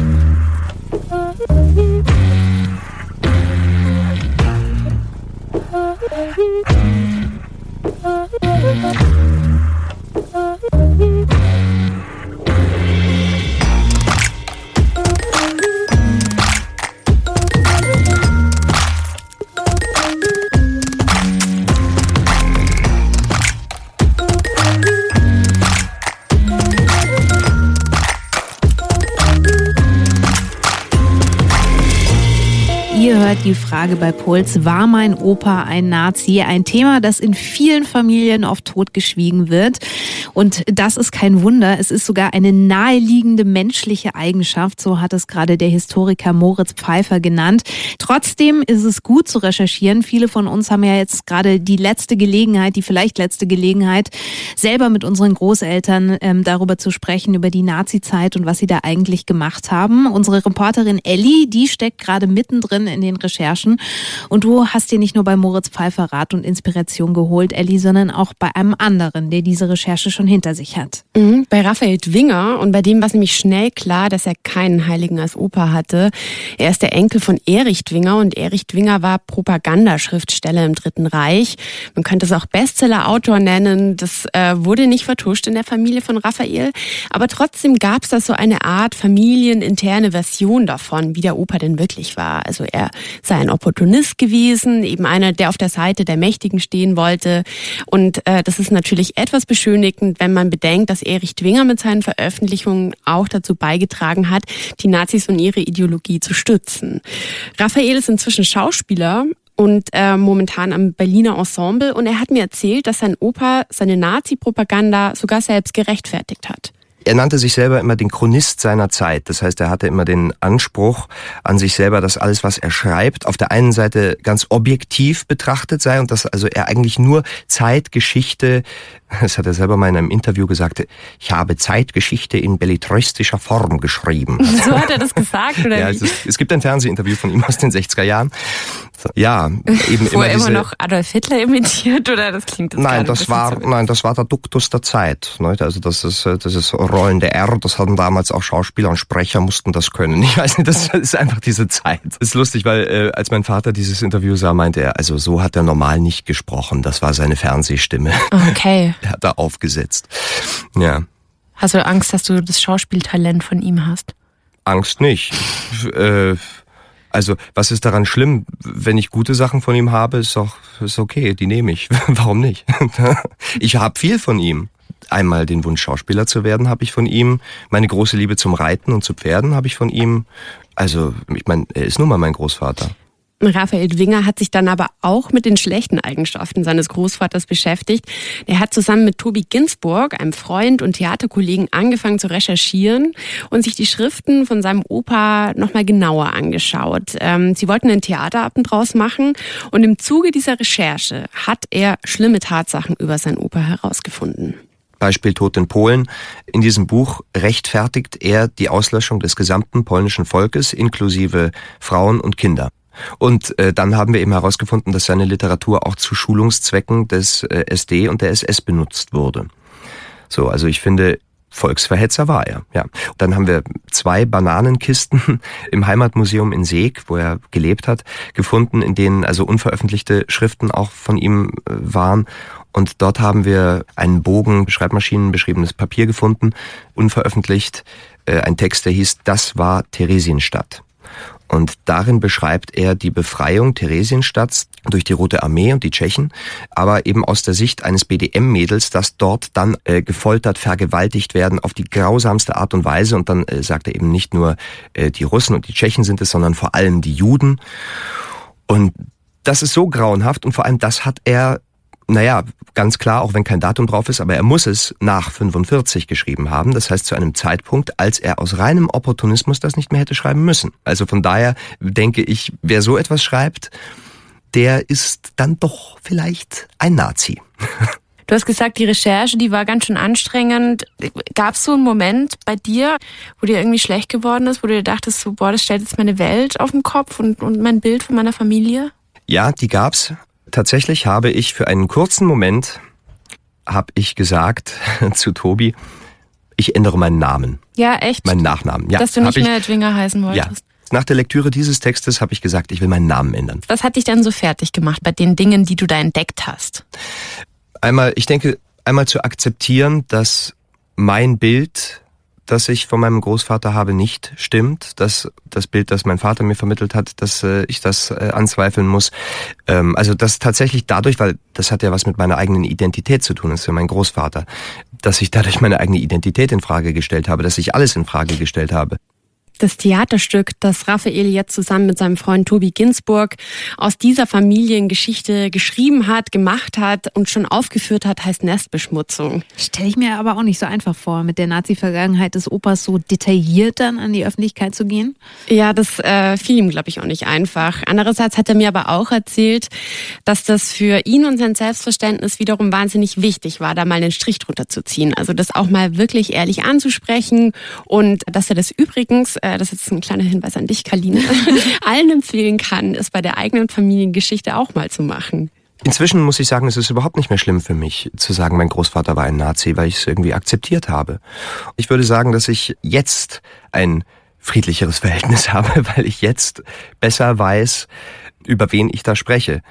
die Frage bei Puls, war mein Opa ein Nazi? Ein Thema, das in vielen Familien oft totgeschwiegen wird. Und das ist kein Wunder. Es ist sogar eine naheliegende menschliche Eigenschaft. So hat es gerade der Historiker Moritz Pfeiffer genannt. Trotzdem ist es gut zu recherchieren. Viele von uns haben ja jetzt gerade die letzte Gelegenheit, die vielleicht letzte Gelegenheit, selber mit unseren Großeltern ähm, darüber zu sprechen, über die Nazi-Zeit und was sie da eigentlich gemacht haben. Unsere Reporterin Ellie, die steckt gerade mittendrin in den Recherchen. Und du hast dir nicht nur bei Moritz Pfeiffer Rat und Inspiration geholt, Elli, sondern auch bei einem anderen, der diese Recherche schon hinter sich hat. Mhm, bei Raphael Dwinger. Und bei dem war es nämlich schnell klar, dass er keinen Heiligen als Opa hatte. Er ist der Enkel von Erich Dwinger und Erich Dwinger war Propagandaschriftsteller im Dritten Reich. Man könnte es auch Bestseller-Autor nennen. Das äh, wurde nicht vertuscht in der Familie von Raphael. Aber trotzdem gab es da so eine Art familieninterne Version davon, wie der Opa denn wirklich war. Also er sei ein Opportunist gewesen, eben einer, der auf der Seite der Mächtigen stehen wollte. Und äh, das ist natürlich etwas beschönigend, wenn man bedenkt, dass Erich Dwinger mit seinen Veröffentlichungen auch dazu beigetragen hat, die Nazis und ihre Ideologie zu stützen. Raphael ist inzwischen Schauspieler und äh, momentan am Berliner Ensemble und er hat mir erzählt, dass sein Opa seine Nazi-Propaganda sogar selbst gerechtfertigt hat. Er nannte sich selber immer den Chronist seiner Zeit. Das heißt, er hatte immer den Anspruch an sich selber, dass alles, was er schreibt, auf der einen Seite ganz objektiv betrachtet sei und dass also er eigentlich nur Zeitgeschichte, das hat er selber mal in einem Interview gesagt, ich habe Zeitgeschichte in belletristischer Form geschrieben. So hat er das gesagt, oder ja, es, ist, es gibt ein Fernsehinterview von ihm aus den 60er Jahren. Ja, eben Wo immer er immer diese, noch Adolf Hitler imitiert, oder das klingt jetzt Nein, das war, zu- nein, das war der Duktus der Zeit. Ne? Also das ist, das ist rollende R, das hatten damals auch Schauspieler und Sprecher mussten das können. Ich weiß nicht, das ist einfach diese Zeit. Das ist lustig, weil äh, als mein Vater dieses Interview sah, meinte er, also so hat er normal nicht gesprochen. Das war seine Fernsehstimme. Okay. Er hat da aufgesetzt. Ja, Hast du Angst, dass du das Schauspieltalent von ihm hast? Angst nicht. Äh, also, was ist daran schlimm? Wenn ich gute Sachen von ihm habe, ist doch ist okay, die nehme ich. Warum nicht? ich habe viel von ihm. Einmal den Wunsch, Schauspieler zu werden, habe ich von ihm. Meine große Liebe zum Reiten und zu Pferden habe ich von ihm. Also, ich meine, er ist nun mal mein Großvater. Raphael Dwinger hat sich dann aber auch mit den schlechten Eigenschaften seines Großvaters beschäftigt. Er hat zusammen mit Tobi Ginsburg, einem Freund und Theaterkollegen, angefangen zu recherchieren und sich die Schriften von seinem Opa nochmal genauer angeschaut. Ähm, sie wollten einen Theaterabend draus machen und im Zuge dieser Recherche hat er schlimme Tatsachen über seinen Opa herausgefunden. Beispiel Tod in Polen. In diesem Buch rechtfertigt er die Auslöschung des gesamten polnischen Volkes inklusive Frauen und Kinder. Und äh, dann haben wir eben herausgefunden, dass seine Literatur auch zu Schulungszwecken des äh, SD und der SS benutzt wurde. So, also ich finde, Volksverhetzer war er, ja. Dann haben wir zwei Bananenkisten im Heimatmuseum in Seeg, wo er gelebt hat, gefunden, in denen also unveröffentlichte Schriften auch von ihm äh, waren. Und dort haben wir einen Bogen, Schreibmaschinen beschriebenes Papier gefunden, unveröffentlicht, äh, ein Text, der hieß, das war Theresienstadt. Und darin beschreibt er die Befreiung Theresienstadts durch die Rote Armee und die Tschechen, aber eben aus der Sicht eines BDM-Mädels, das dort dann äh, gefoltert, vergewaltigt werden auf die grausamste Art und Weise. Und dann äh, sagt er eben nicht nur äh, die Russen und die Tschechen sind es, sondern vor allem die Juden. Und das ist so grauenhaft und vor allem das hat er naja, ganz klar, auch wenn kein Datum drauf ist, aber er muss es nach 45 geschrieben haben. Das heißt zu einem Zeitpunkt, als er aus reinem Opportunismus das nicht mehr hätte schreiben müssen. Also von daher denke ich, wer so etwas schreibt, der ist dann doch vielleicht ein Nazi. Du hast gesagt, die Recherche, die war ganz schön anstrengend. Gab es so einen Moment bei dir, wo dir irgendwie schlecht geworden ist, wo du dir dachtest, so, boah, das stellt jetzt meine Welt auf den Kopf und, und mein Bild von meiner Familie? Ja, die gab's. Tatsächlich habe ich für einen kurzen Moment, habe ich gesagt zu Tobi, ich ändere meinen Namen, Ja, echt? meinen Nachnamen. Ja, Dass du nicht ich, mehr Dwinger heißen Ja, wolltest. nach der Lektüre dieses Textes habe ich gesagt, ich will meinen Namen ändern. Was hat dich dann so fertig gemacht bei den Dingen, die du da entdeckt hast? Einmal, ich denke, einmal zu akzeptieren, dass mein Bild, das ich von meinem Großvater habe, nicht stimmt. Dass das Bild, das mein Vater mir vermittelt hat, dass äh, ich das äh, anzweifeln muss. Ähm, also das tatsächlich dadurch, weil das hat ja was mit meiner eigenen Identität zu tun, das ist ja mein Großvater, dass ich dadurch meine eigene Identität in Frage gestellt habe, dass ich alles in Frage gestellt habe. Das Theaterstück, das Raphael jetzt zusammen mit seinem Freund Tobi Ginsburg aus dieser Familiengeschichte geschrieben hat, gemacht hat und schon aufgeführt hat, heißt Nestbeschmutzung. Stelle ich mir aber auch nicht so einfach vor, mit der Nazi-Vergangenheit des Opas so detailliert dann an die Öffentlichkeit zu gehen. Ja, das äh, fiel ihm, glaube ich, auch nicht einfach. Andererseits hat er mir aber auch erzählt, dass das für ihn und sein Selbstverständnis wiederum wahnsinnig wichtig war, da mal einen Strich drunter zu ziehen. Also das auch mal wirklich ehrlich anzusprechen und dass er das übrigens, äh, äh, das ist jetzt ein kleiner Hinweis an dich, Karline, allen empfehlen kann, es bei der eigenen Familiengeschichte auch mal zu machen. Inzwischen muss ich sagen, es ist überhaupt nicht mehr schlimm für mich zu sagen, mein Großvater war ein Nazi, weil ich es irgendwie akzeptiert habe. Ich würde sagen, dass ich jetzt ein friedlicheres Verhältnis habe, weil ich jetzt besser weiß, über wen ich da spreche.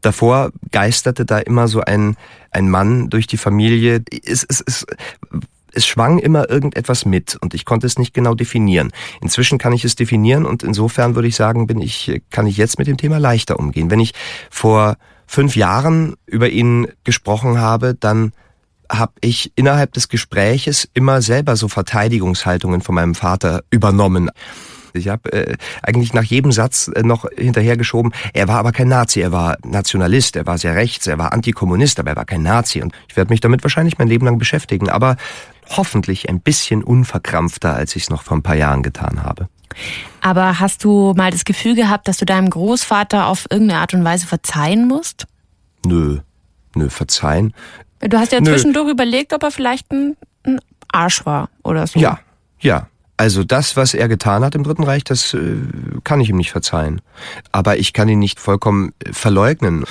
Davor geisterte da immer so ein, ein Mann durch die Familie. Es, es, es, es schwang immer irgendetwas mit und ich konnte es nicht genau definieren. Inzwischen kann ich es definieren und insofern würde ich sagen, bin ich, kann ich jetzt mit dem Thema leichter umgehen. Wenn ich vor fünf Jahren über ihn gesprochen habe, dann habe ich innerhalb des Gespräches immer selber so Verteidigungshaltungen von meinem Vater übernommen. Ich habe äh, eigentlich nach jedem Satz äh, noch hinterhergeschoben, er war aber kein Nazi, er war Nationalist, er war sehr rechts, er war Antikommunist, aber er war kein Nazi. Und ich werde mich damit wahrscheinlich mein Leben lang beschäftigen, aber hoffentlich ein bisschen unverkrampfter, als ich es noch vor ein paar Jahren getan habe. Aber hast du mal das Gefühl gehabt, dass du deinem Großvater auf irgendeine Art und Weise verzeihen musst? Nö, nö, verzeihen. Du hast ja Nö. zwischendurch überlegt, ob er vielleicht ein, ein Arsch war oder so. Ja, ja. Also das, was er getan hat im Dritten Reich, das äh, kann ich ihm nicht verzeihen. Aber ich kann ihn nicht vollkommen äh, verleugnen.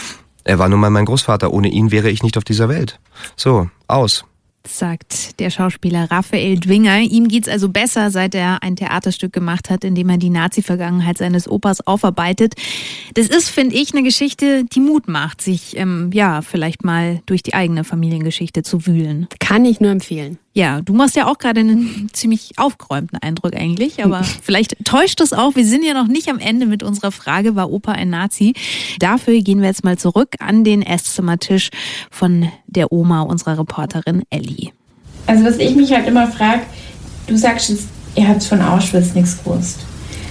Er war nun mal mein Großvater. Ohne ihn wäre ich nicht auf dieser Welt. So, aus sagt der Schauspieler Raphael Dwinger. Ihm geht's also besser, seit er ein Theaterstück gemacht hat, in dem er die Nazi-Vergangenheit seines Opas aufarbeitet. Das ist, finde ich, eine Geschichte, die Mut macht, sich ähm, ja vielleicht mal durch die eigene Familiengeschichte zu wühlen. Kann ich nur empfehlen. Ja, du machst ja auch gerade einen ziemlich aufgeräumten Eindruck eigentlich, aber vielleicht täuscht es auch. Wir sind ja noch nicht am Ende mit unserer Frage, war Opa ein Nazi? Dafür gehen wir jetzt mal zurück an den Esszimmertisch von der Oma unserer Reporterin Ellie. Also was ich mich halt immer frage, du sagst jetzt, ihr habt von Auschwitz nichts gewusst.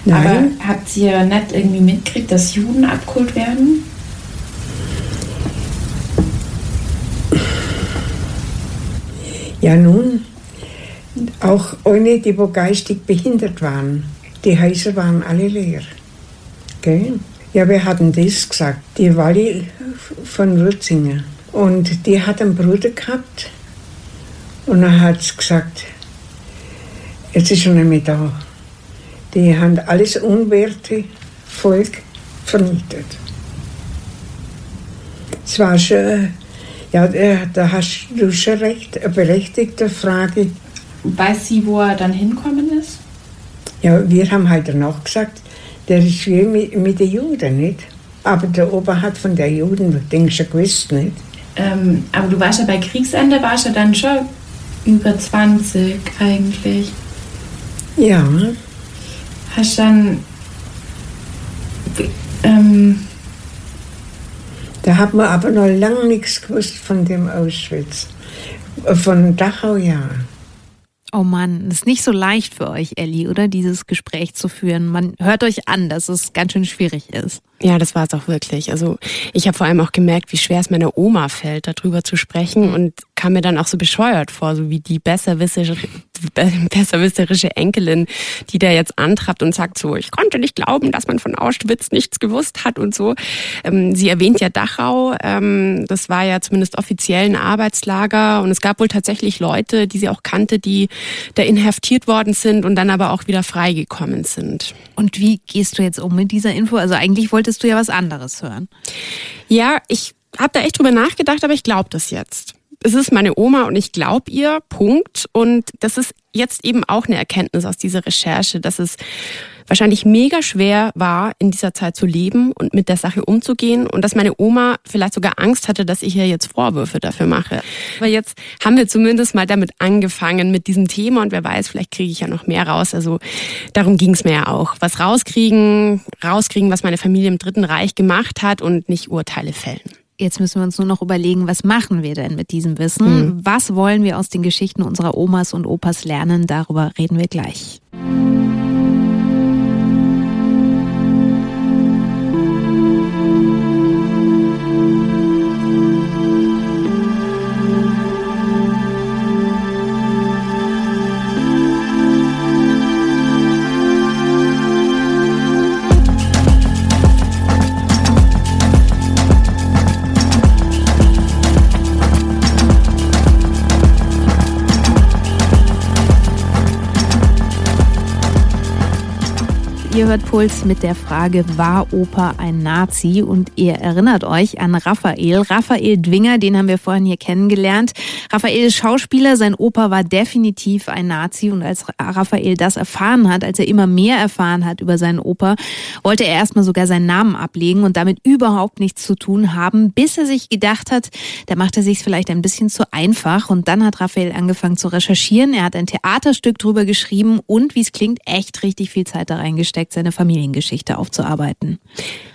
Nein. Aber habt ihr nicht irgendwie mitgekriegt, dass Juden abgeholt werden? Ja, nun, auch ohne die, wo geistig behindert waren. Die Häuser waren alle leer. Gell? Ja, wir hatten das gesagt. Die Walli von Rützingen. Und die hat einen Bruder gehabt. Und er hat gesagt, jetzt ist schon nicht mehr da. Die haben alles unwerte Volk vernichtet. Es war schon, ja, da hast du schon recht, eine berechtigte Frage. Weiß sie, wo er dann hinkommen ist? Ja, wir haben halt danach gesagt, der ist wie mit, mit den Juden, nicht? Aber der Opa hat von der Juden, denke ich, schon gewusst, nicht? Ähm, aber du warst ja bei Kriegsende, warst ja dann schon über 20 eigentlich. Ja. Hast dann. Ähm, Da hat man aber noch lange nichts gewusst von dem Auschwitz. Von Dachau, ja. Oh Mann, das ist nicht so leicht für euch, Ellie, oder? Dieses Gespräch zu führen. Man hört euch an, dass es ganz schön schwierig ist. Ja, das war es auch wirklich. Also ich habe vor allem auch gemerkt, wie schwer es meiner Oma fällt, darüber zu sprechen und kam mir dann auch so bescheuert vor, so wie die besserwisserische, besserwisserische Enkelin, die da jetzt antrappt und sagt so, ich konnte nicht glauben, dass man von Auschwitz nichts gewusst hat und so. Ähm, sie erwähnt ja Dachau, ähm, das war ja zumindest offiziell ein Arbeitslager und es gab wohl tatsächlich Leute, die sie auch kannte, die da inhaftiert worden sind und dann aber auch wieder freigekommen sind. Und wie gehst du jetzt um mit dieser Info? Also eigentlich wolltest du ja was anderes hören. Ja, ich habe da echt drüber nachgedacht, aber ich glaube das jetzt. Es ist meine Oma und ich glaube ihr, Punkt. Und das ist jetzt eben auch eine Erkenntnis aus dieser Recherche, dass es wahrscheinlich mega schwer war, in dieser Zeit zu leben und mit der Sache umzugehen und dass meine Oma vielleicht sogar Angst hatte, dass ich ihr jetzt Vorwürfe dafür mache. Aber jetzt haben wir zumindest mal damit angefangen mit diesem Thema und wer weiß, vielleicht kriege ich ja noch mehr raus. Also darum ging es mir ja auch. Was rauskriegen, rauskriegen, was meine Familie im Dritten Reich gemacht hat und nicht Urteile fällen. Jetzt müssen wir uns nur noch überlegen, was machen wir denn mit diesem Wissen? Mhm. Was wollen wir aus den Geschichten unserer Omas und Opas lernen? Darüber reden wir gleich. Ihr hört Puls mit der Frage, war Opa ein Nazi? Und ihr erinnert euch an Raphael. Raphael Dwinger, den haben wir vorhin hier kennengelernt. Raphael ist Schauspieler, sein Opa war definitiv ein Nazi. Und als Raphael das erfahren hat, als er immer mehr erfahren hat über seinen Opa, wollte er erstmal sogar seinen Namen ablegen und damit überhaupt nichts zu tun haben, bis er sich gedacht hat, da macht er sich vielleicht ein bisschen zu einfach. Und dann hat Raphael angefangen zu recherchieren. Er hat ein Theaterstück drüber geschrieben und, wie es klingt, echt richtig viel Zeit da reingesteckt, seine Familiengeschichte aufzuarbeiten.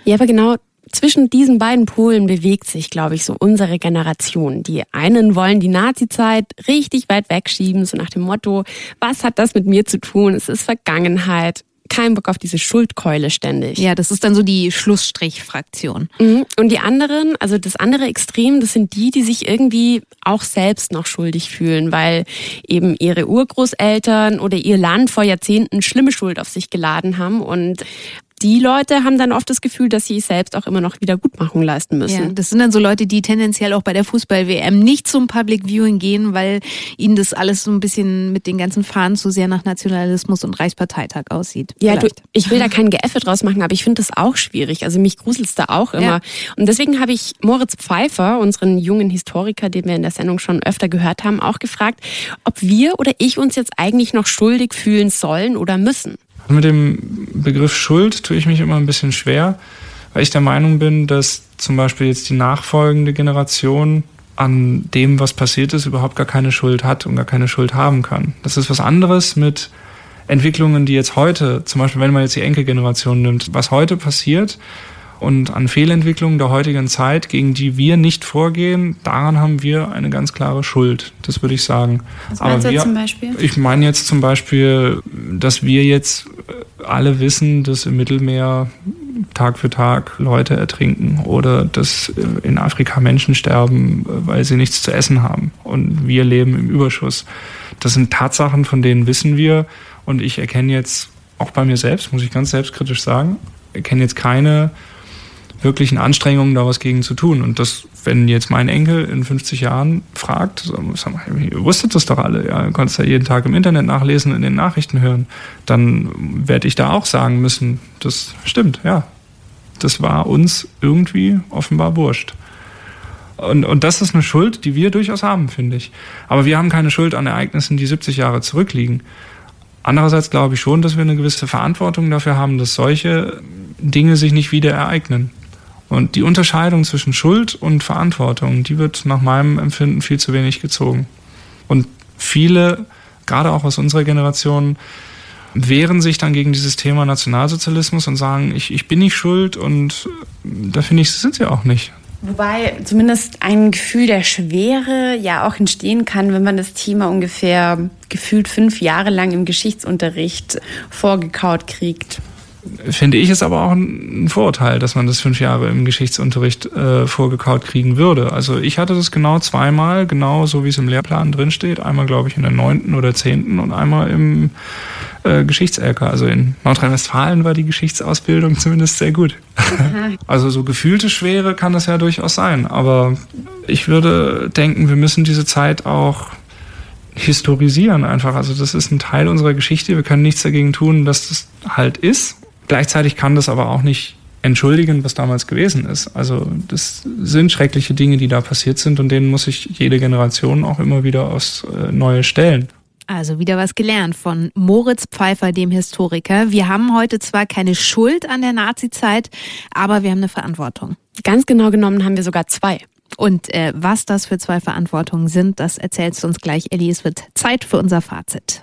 Ja, aber genau zwischen diesen beiden Polen bewegt sich, glaube ich, so unsere Generation. Die einen wollen die Nazi-Zeit richtig weit wegschieben, so nach dem Motto, was hat das mit mir zu tun? Es ist Vergangenheit keinen Bock auf diese Schuldkeule ständig. Ja, das ist dann so die Schlussstrich-Fraktion. Mhm. Und die anderen, also das andere Extrem, das sind die, die sich irgendwie auch selbst noch schuldig fühlen, weil eben ihre Urgroßeltern oder ihr Land vor Jahrzehnten schlimme Schuld auf sich geladen haben und die Leute haben dann oft das Gefühl, dass sie selbst auch immer noch Wiedergutmachung leisten müssen. Ja, das sind dann so Leute, die tendenziell auch bei der Fußball-WM nicht zum Public Viewing gehen, weil ihnen das alles so ein bisschen mit den ganzen Fahnen zu sehr nach Nationalismus und Reichsparteitag aussieht. Ja, du, ich will da kein Geäffe draus machen, aber ich finde das auch schwierig. Also mich gruselt's da auch immer. Ja. Und deswegen habe ich Moritz Pfeiffer, unseren jungen Historiker, den wir in der Sendung schon öfter gehört haben, auch gefragt, ob wir oder ich uns jetzt eigentlich noch schuldig fühlen sollen oder müssen. Mit dem Begriff Schuld tue ich mich immer ein bisschen schwer, weil ich der Meinung bin, dass zum Beispiel jetzt die nachfolgende Generation an dem, was passiert ist, überhaupt gar keine Schuld hat und gar keine Schuld haben kann. Das ist was anderes mit Entwicklungen, die jetzt heute, zum Beispiel wenn man jetzt die Enkelgeneration nimmt, was heute passiert, und an Fehlentwicklungen der heutigen Zeit, gegen die wir nicht vorgehen, daran haben wir eine ganz klare Schuld. Das würde ich sagen. Was meinst Aber wir, du zum Beispiel? Ich meine jetzt zum Beispiel, dass wir jetzt alle wissen, dass im Mittelmeer Tag für Tag Leute ertrinken oder dass in Afrika Menschen sterben, weil sie nichts zu essen haben und wir leben im Überschuss. Das sind Tatsachen, von denen wissen wir und ich erkenne jetzt auch bei mir selbst, muss ich ganz selbstkritisch sagen, erkenne jetzt keine wirklichen Anstrengungen, da was gegen zu tun. Und das, wenn jetzt mein Enkel in 50 Jahren fragt, so, ihr wusstet das doch alle, ja, konntest ja jeden Tag im Internet nachlesen, in den Nachrichten hören, dann werde ich da auch sagen müssen, das stimmt, ja. Das war uns irgendwie offenbar wurscht. Und, und das ist eine Schuld, die wir durchaus haben, finde ich. Aber wir haben keine Schuld an Ereignissen, die 70 Jahre zurückliegen. Andererseits glaube ich schon, dass wir eine gewisse Verantwortung dafür haben, dass solche Dinge sich nicht wieder ereignen. Und die Unterscheidung zwischen Schuld und Verantwortung, die wird nach meinem Empfinden viel zu wenig gezogen. Und viele, gerade auch aus unserer Generation, wehren sich dann gegen dieses Thema Nationalsozialismus und sagen, ich, ich bin nicht schuld und da finde ich, sind sie auch nicht. Wobei zumindest ein Gefühl der Schwere ja auch entstehen kann, wenn man das Thema ungefähr gefühlt fünf Jahre lang im Geschichtsunterricht vorgekaut kriegt finde ich es aber auch ein Vorurteil, dass man das fünf Jahre im Geschichtsunterricht äh, vorgekaut kriegen würde. Also ich hatte das genau zweimal, genau so wie es im Lehrplan drinsteht. Einmal, glaube ich, in der neunten oder zehnten und einmal im äh, Geschichts-LK. Also in Nordrhein-Westfalen war die Geschichtsausbildung zumindest sehr gut. also so gefühlte Schwere kann das ja durchaus sein. Aber ich würde denken, wir müssen diese Zeit auch historisieren einfach. Also das ist ein Teil unserer Geschichte. Wir können nichts dagegen tun, dass das halt ist. Gleichzeitig kann das aber auch nicht entschuldigen, was damals gewesen ist. Also das sind schreckliche Dinge, die da passiert sind und denen muss sich jede Generation auch immer wieder aufs äh, Neue stellen. Also wieder was gelernt von Moritz Pfeiffer, dem Historiker. Wir haben heute zwar keine Schuld an der Nazizeit, aber wir haben eine Verantwortung. Ganz genau genommen haben wir sogar zwei. Und äh, was das für zwei Verantwortungen sind, das erzählst du uns gleich, Ellie. Es wird Zeit für unser Fazit.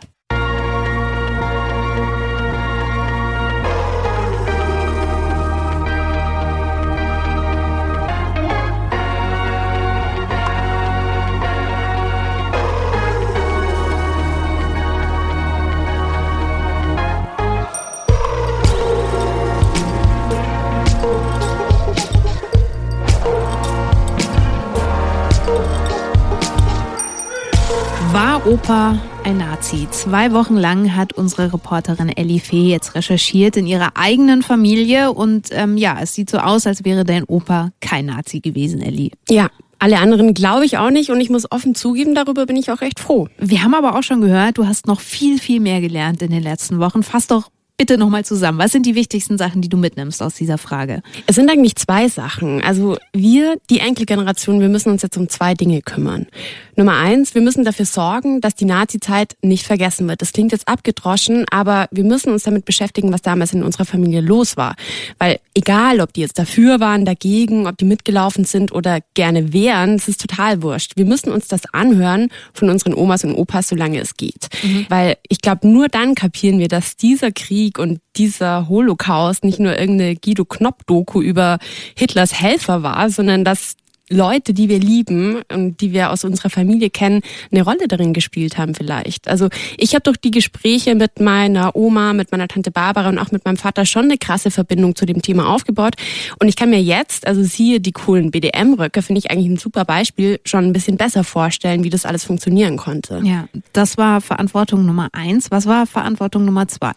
War Opa ein Nazi? Zwei Wochen lang hat unsere Reporterin Ellie Fee jetzt recherchiert in ihrer eigenen Familie und ähm, ja, es sieht so aus, als wäre dein Opa kein Nazi gewesen, Ellie. Ja, alle anderen glaube ich auch nicht und ich muss offen zugeben, darüber bin ich auch recht froh. Wir haben aber auch schon gehört, du hast noch viel, viel mehr gelernt in den letzten Wochen. Fass doch bitte nochmal zusammen. Was sind die wichtigsten Sachen, die du mitnimmst aus dieser Frage? Es sind eigentlich zwei Sachen. Also wir, die Enkelgeneration, wir müssen uns jetzt um zwei Dinge kümmern. Nummer eins, wir müssen dafür sorgen, dass die Nazi-Zeit nicht vergessen wird. Das klingt jetzt abgedroschen, aber wir müssen uns damit beschäftigen, was damals in unserer Familie los war. Weil egal, ob die jetzt dafür waren, dagegen, ob die mitgelaufen sind oder gerne wären, es ist total wurscht. Wir müssen uns das anhören von unseren Omas und Opas, solange es geht. Mhm. Weil ich glaube, nur dann kapieren wir, dass dieser Krieg und dieser Holocaust nicht nur irgendeine Guido Knopp-Doku über Hitlers Helfer war, sondern dass Leute, die wir lieben und die wir aus unserer Familie kennen, eine Rolle darin gespielt haben vielleicht. Also ich habe durch die Gespräche mit meiner Oma, mit meiner Tante Barbara und auch mit meinem Vater schon eine krasse Verbindung zu dem Thema aufgebaut. Und ich kann mir jetzt, also siehe die coolen BDM-Röcke, finde ich eigentlich ein super Beispiel, schon ein bisschen besser vorstellen, wie das alles funktionieren konnte. Ja, das war Verantwortung Nummer eins. Was war Verantwortung Nummer zwei?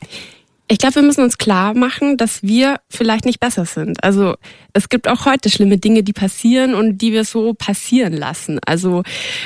Ich glaube, wir müssen uns klar machen, dass wir vielleicht nicht besser sind. Also es gibt auch heute schlimme Dinge, die passieren und die wir so passieren lassen. Also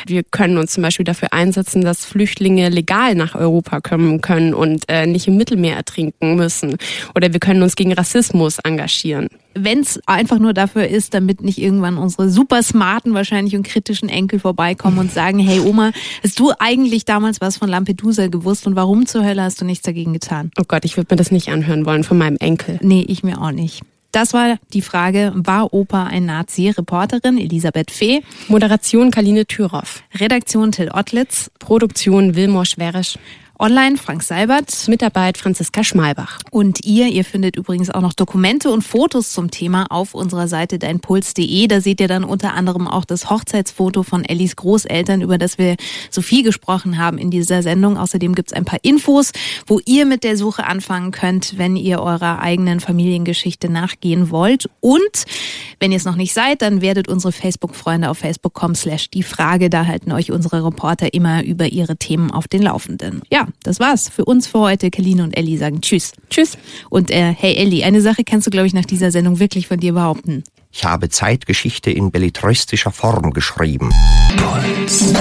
wir können uns zum Beispiel dafür einsetzen, dass Flüchtlinge legal nach Europa kommen können und äh, nicht im Mittelmeer ertrinken müssen. Oder wir können uns gegen Rassismus engagieren wenn es einfach nur dafür ist, damit nicht irgendwann unsere super smarten wahrscheinlich und kritischen Enkel vorbeikommen und sagen, hey Oma, hast du eigentlich damals was von Lampedusa gewusst und warum zur Hölle hast du nichts dagegen getan? Oh Gott, ich würde mir das nicht anhören wollen von meinem Enkel. Nee, ich mir auch nicht. Das war die Frage, war Opa ein Nazi? Reporterin Elisabeth Fee. Moderation Kaline Thüroff. Redaktion Till Ottlitz. Produktion Wilmor Schwerisch. Online Frank Seibert. Mitarbeit Franziska Schmalbach. Und ihr, ihr findet übrigens auch noch Dokumente und Fotos zum Thema auf unserer Seite deinpuls.de. Da seht ihr dann unter anderem auch das Hochzeitsfoto von Ellis Großeltern, über das wir so viel gesprochen haben in dieser Sendung. Außerdem gibt's ein paar Infos, wo ihr mit der Suche anfangen könnt, wenn ihr eurer eigenen Familiengeschichte nachgehen wollt. Und wenn ihr es noch nicht seid, dann werdet unsere Facebook-Freunde auf facebook.com slash die Frage. Da halten euch unsere Reporter immer über ihre Themen auf den Laufenden. Ja, das war's für uns für heute. Kaline und Elli sagen Tschüss. Tschüss. Und äh, hey Elli, eine Sache kannst du, glaube ich, nach dieser Sendung wirklich von dir behaupten. Ich habe Zeitgeschichte in belletristischer Form geschrieben. Puls.